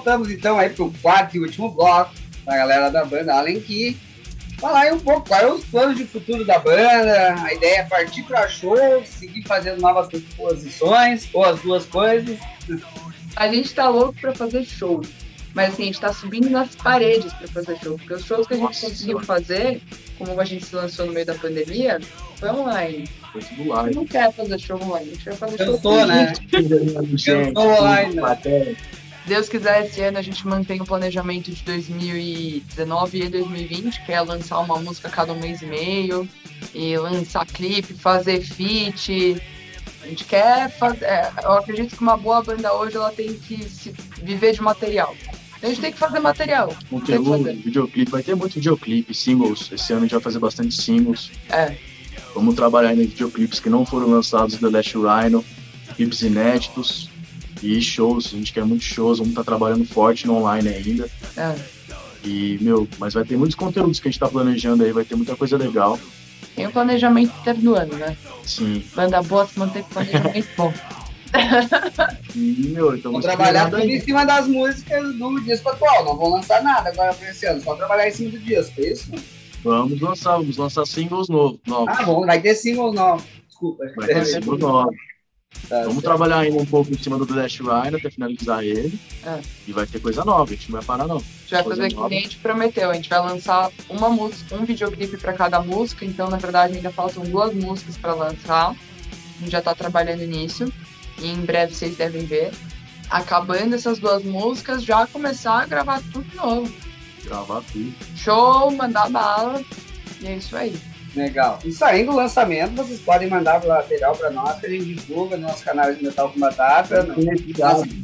Voltamos então aí pro quarto e último bloco, da galera da banda Allen Key. Falar aí um pouco quais são os planos de futuro da banda, a ideia é partir para shows, seguir fazendo novas composições, ou as duas coisas. A gente tá louco pra fazer show. Mas assim, a gente tá subindo nas paredes pra fazer show. Porque os shows que a gente Nossa conseguiu Senhora. fazer, como a gente se lançou no meio da pandemia, foi online. Foi tudo A live. gente não quer fazer show online, a gente vai fazer show Cansou, com né? Gente, tô online, né? Deus quiser, esse ano a gente mantém o planejamento de 2019 e 2020, que é lançar uma música cada um mês e meio, e lançar clipe, fazer feat. A gente quer fazer. é, eu acredito que uma boa banda hoje ela tem que se viver de material. Então a gente tem que fazer material. Conteúdo, videoclipe, vai ter muito videoclipe, singles. Esse ano a gente vai fazer bastante singles. É. Vamos trabalhar em videoclipes que não foram lançados da Last Rhino, clipes inéditos e shows. A gente quer muitos shows, vamos estar trabalhando forte no online ainda. É. E, meu, mas vai ter muitos conteúdos que a gente tá planejando aí, vai ter muita coisa legal. Tem o planejamento inteiro do ano, né? Sim. Banda boa se mantém com planejamento bom. E, meu, Vão estamos trabalhar trabalhando tudo em aí. cima das músicas do disco atual. Não vão lançar nada agora pra esse ano, só trabalhar em cima do disco, é isso? Vamos lançar, vamos lançar singles novos. novos. Ah, bom, vai ter single novo. Desculpa. Vai ter singles novos. Tá Vamos certo. trabalhar ainda um pouco em cima do The Last Rhino até finalizar ele. É. E vai ter coisa nova, a gente não vai parar não. A gente vai fazer que nem a gente prometeu. A gente vai lançar uma música, um videoclipe para cada música. Então, na verdade, ainda faltam duas músicas para lançar. A gente já tá trabalhando nisso. E em breve vocês devem ver. Acabando essas duas músicas, já começar a gravar tudo novo. Gravar tudo. Show, mandar bala. E é isso aí. Legal. E saindo do lançamento, vocês podem mandar o lateral pra nós, que a gente divulga nos nossos canais de Metal com Batata, no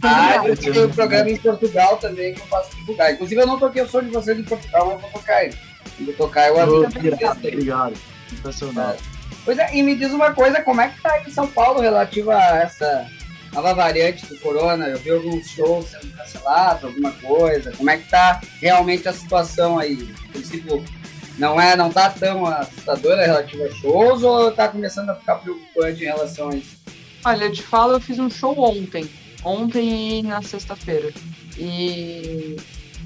rádio, tem o programa em Portugal também que eu posso divulgar. Inclusive, eu não toquei o som de vocês em Portugal, mas eu vou tocar ele. Eu Vou tocar eu vocês Obrigado, obrigado. Sensacional. Pois é, e me diz uma coisa, como é que tá aí em São Paulo relativo a essa nova variante do corona? Eu vi alguns shows sendo cancelados, alguma coisa. Como é que tá realmente a situação aí? A princípio, não é, não tá tão assustadora relativa a shows ou tá começando a ficar preocupante em relação a isso? Olha, eu te falo, eu fiz um show ontem. Ontem e na sexta-feira. E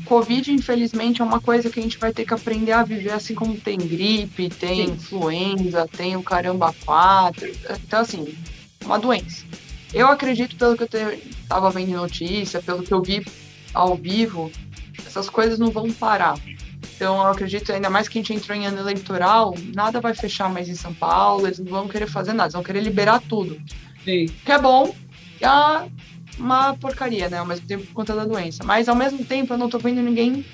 Covid, infelizmente, é uma coisa que a gente vai ter que aprender a viver, assim como tem gripe, tem Sim. influenza, tem o caramba 4. Então, assim, uma doença. Eu acredito, pelo que eu te- tava vendo em notícia, pelo que eu vi ao vivo, essas coisas não vão parar. Então, eu acredito, ainda mais que a gente entrou em ano eleitoral, nada vai fechar mais em São Paulo, eles não vão querer fazer nada, eles vão querer liberar tudo Sim. que é bom, e é uma porcaria, né? Ao mesmo tempo por conta da doença. Mas ao mesmo tempo eu não tô vendo ninguém,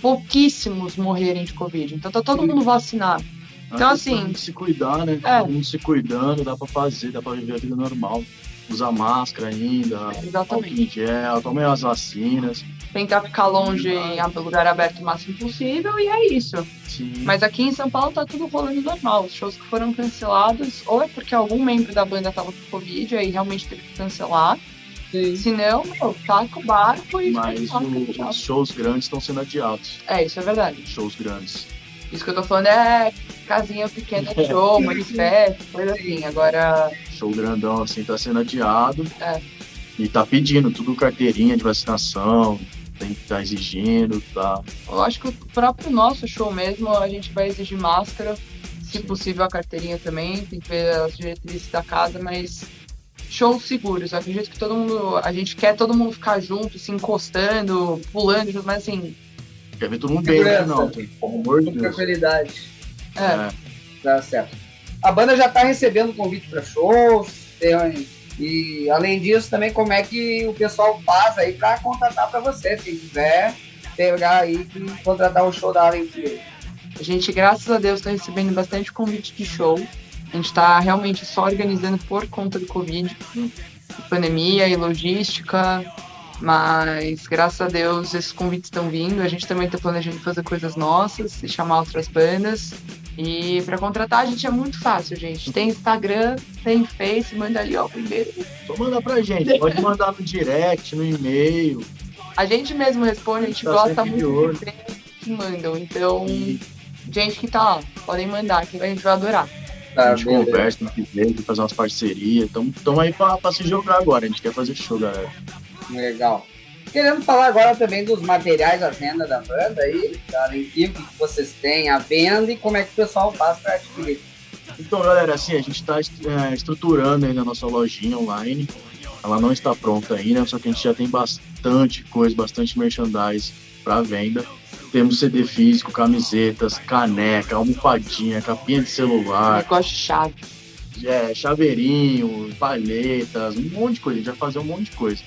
pouquíssimos morrerem de Covid. Então tá todo mundo vacinado. Então, A assim, se cuidar, né? é. Todo mundo se cuidando, dá pra fazer, dá pra viver a vida normal. Usar máscara ainda, Exatamente. gel, tomar as vacinas. Tentar ficar longe em lugar aberto o máximo possível e é isso. Sim. Mas aqui em São Paulo tá tudo rolando normal. Os shows que foram cancelados, ou é porque algum membro da banda tava com Covid, aí realmente teve que cancelar. Sim. Se não, meu, taca o barco e Mas o- os shows grandes estão sendo adiados. É, isso é verdade. Shows grandes. Isso que eu tô falando é casinha pequena de show, manifesto, coisa assim. Agora, Show grandão assim tá sendo adiado. É. E tá pedindo tudo carteirinha de vacinação, tem que tá exigindo, tá. eu acho que o próprio nosso show mesmo, a gente vai exigir máscara, se possível a carteirinha também, tem que ver as diretrizes da casa, mas shows seguros. Eu acredito que todo mundo, a gente quer todo mundo ficar junto, se encostando, pulando, mas assim, Quer ver todo mundo bem, né? Não, tem- pelo amor de Com Deus. tranquilidade. é, É. Tá certo. A banda já tá recebendo convite para shows, tem- e além disso, também como é que o pessoal faz aí para contratar para você, se quiser pegar aí e contratar o show da Allen Key. a gente, graças a Deus, tá recebendo bastante convite de show. A gente tá realmente só organizando por conta do Covid, pandemia e logística, mas graças a Deus esses convites estão vindo. A gente também tá planejando fazer coisas nossas e chamar outras bandas. E para contratar a gente é muito fácil, gente. Tem Instagram, tem Face, manda ali, ó, primeiro. Só manda pra gente. Pode mandar no direct, no e-mail. A gente mesmo responde, a gente Tá gosta sempre de muito de ver que mandam. Então, E gente que tá lá, podem mandar, que a gente vai adorar. Tá, a gente beleza. conversa, tem que ver, fazer umas parcerias. Estamos aí pra se jogar agora. A gente quer fazer show, galera. Legal. Querendo falar agora também dos materiais à venda da banda aí, da o que vocês têm à venda e como é que o pessoal faz para adquirir. Então, galera, assim, a gente está estruturando ainda a nossa lojinha online. Ela não está pronta ainda, só que a gente já tem bastante coisa, bastante merchandise para venda. Temos CD físico, camisetas, caneca, almofadinha, capinha de celular, Negócio de chave. é, chaveirinho, palhetas, um monte de coisa. A gente vai fazer um monte de coisa.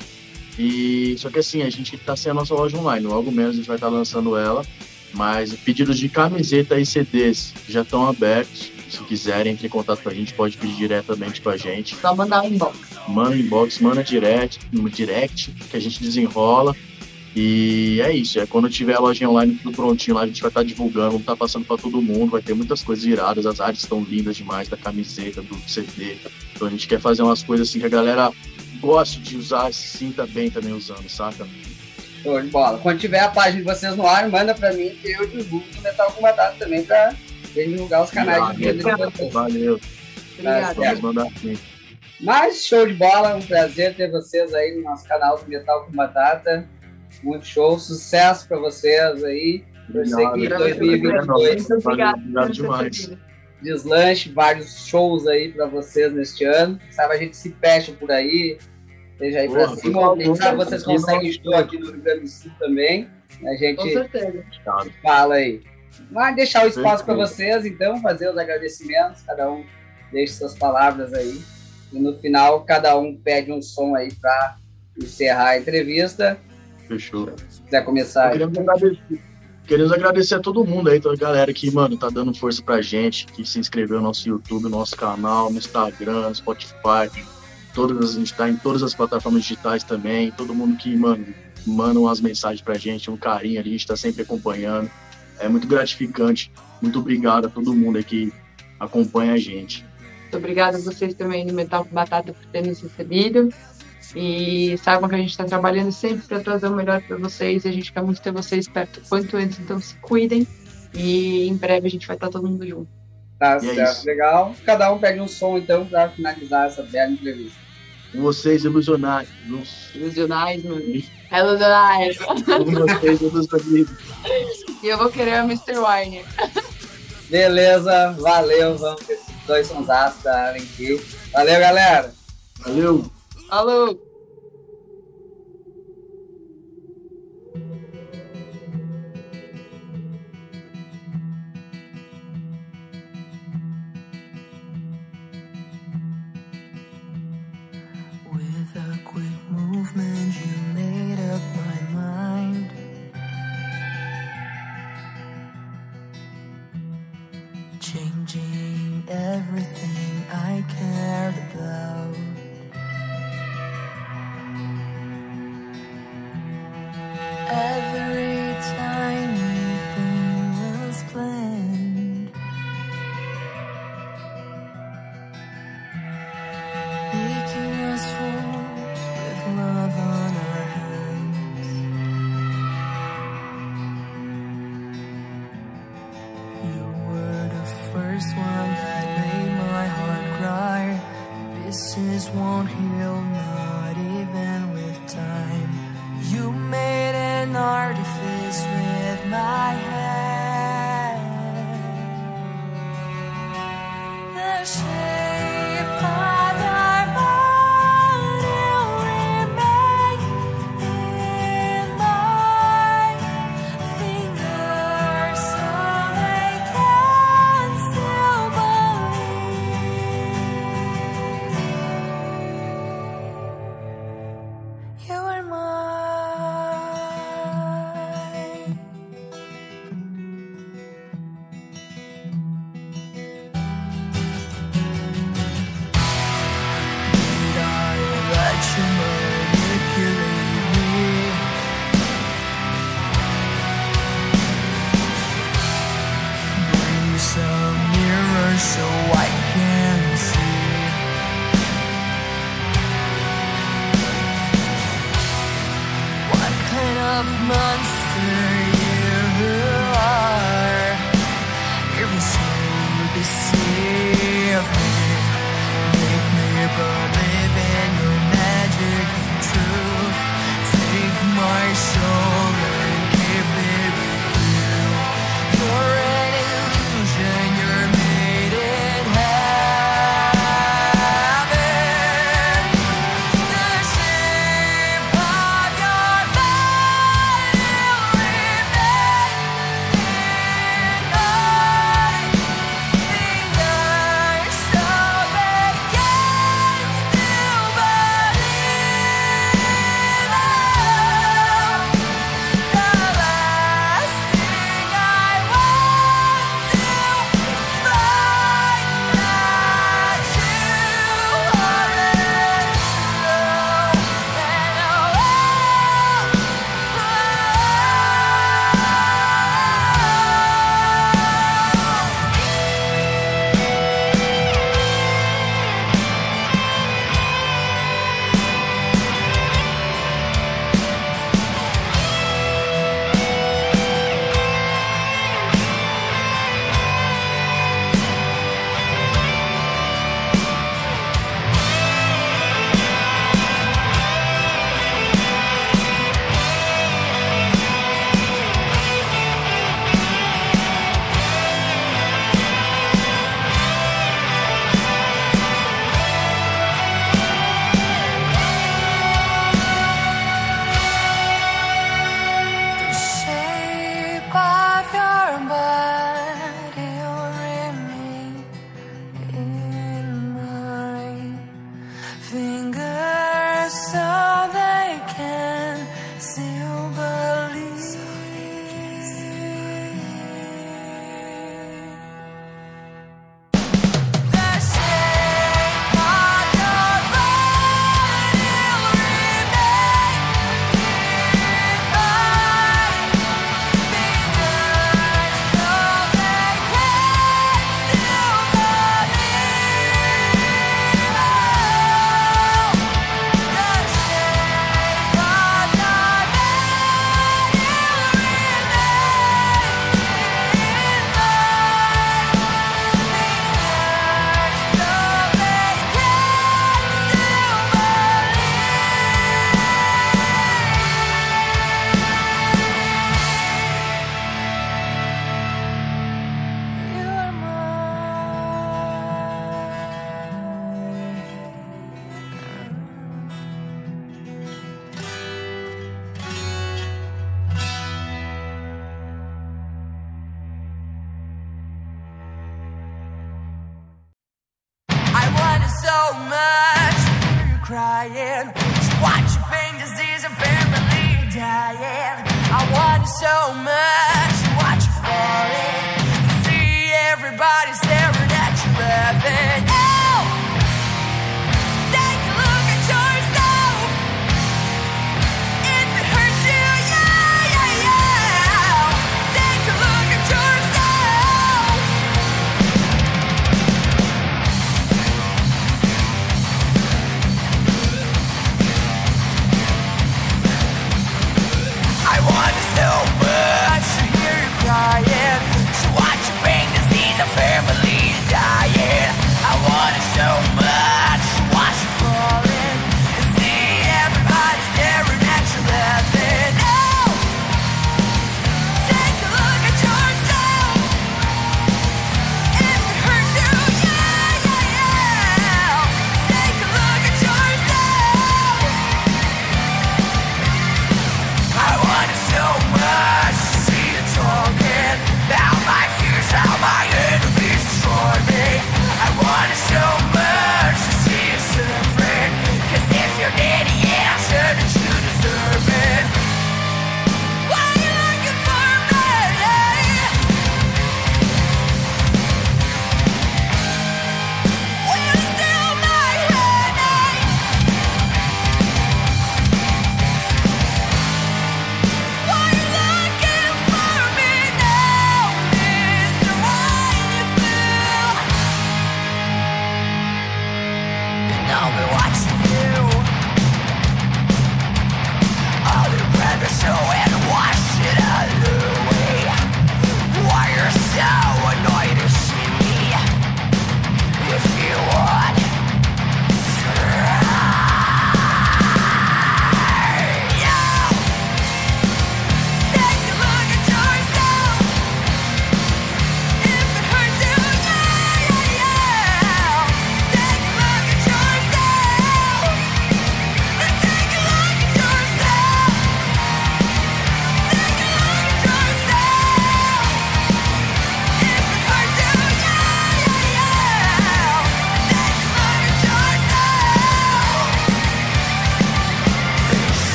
E só que assim, a gente tá sem a nossa loja online. Logo menos a gente vai estar lançando ela. Mas pedidos de camiseta e CDs já estão abertos. Se quiserem, entre em contato com a gente, pode pedir diretamente com a gente. Só mandar um inbox. Manda inbox, manda direct, no direct, que a gente desenrola. E é isso. É quando tiver a lojinha online tudo prontinho lá, a gente vai estar divulgando, vamos estar passando para todo mundo. Vai ter muitas coisas iradas, as artes estão lindas demais da camiseta, do CD. Então a gente quer fazer umas coisas assim que a galera goste de usar e se sinta bem também usando, saca? Show de bola. Quando tiver a página de vocês no ar, manda pra mim que eu divulgo no Metal com Batata também pra divulgar os canais de venda de vocês. Valeu, Obrigada. vamos mandar sim. Mas show de bola, um prazer ter vocês aí no nosso canal do Metal com Batata. Muito show, sucesso pra vocês aí. Torcer que Obrigado. 2022 Muito obrigada Obrigado ter demais. deslanche, vários shows aí pra vocês neste ano. Sabe, a gente se fecha por aí, seja aí pra Porra, cima. vocês conseguem show aqui no Rio Grande do Sul também. A Com gente certeza. fala aí. Mas deixar o espaço para vocês, então, fazer os agradecimentos, cada um deixe suas palavras aí. E no final, cada um pede um som aí para encerrar a entrevista. Fechou. Se quiser começar aí. Queremos agradecer, queremos agradecer a todo mundo aí, toda a galera que, mano, tá dando força pra gente, que se inscreveu no nosso YouTube, no nosso canal, no Instagram, no Spotify. Todas, a gente tá em todas as plataformas digitais também. Todo mundo que, mano, manda umas mensagens pra gente, um carinho ali, a gente tá sempre acompanhando. É muito gratificante. Muito obrigado a todo mundo que acompanha a gente. Muito obrigada a vocês também do Metal com Batata por terem nos recebido. E saibam que a gente está trabalhando sempre para trazer o melhor para vocês. E a gente quer muito ter vocês perto quanto antes, então se cuidem. E em breve a gente vai estar todo mundo junto. Tá é certo, isso. legal. Cada um pede um som, então, para finalizar essa bela entrevista. Com vocês, ilusionários. Ilusionais, mano. É Ilusionais. Com vocês, ilusionários. E eu vou querer a Mr. Wine. Beleza, valeu. Vamos com esses dois sonsaços da Allen Key. Valeu, galera. Valeu! Alô!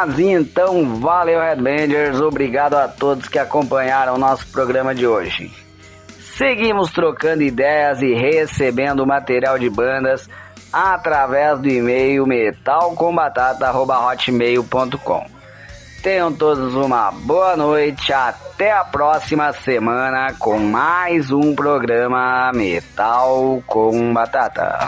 Mas então, valeu Redlanders, obrigado a todos que acompanharam o nosso programa de hoje. Seguimos trocando ideias e recebendo material de bandas através do e-mail metalcombatata.hotmail.com. Tenham todos uma boa noite, até a próxima semana com mais um programa Metal com Batata.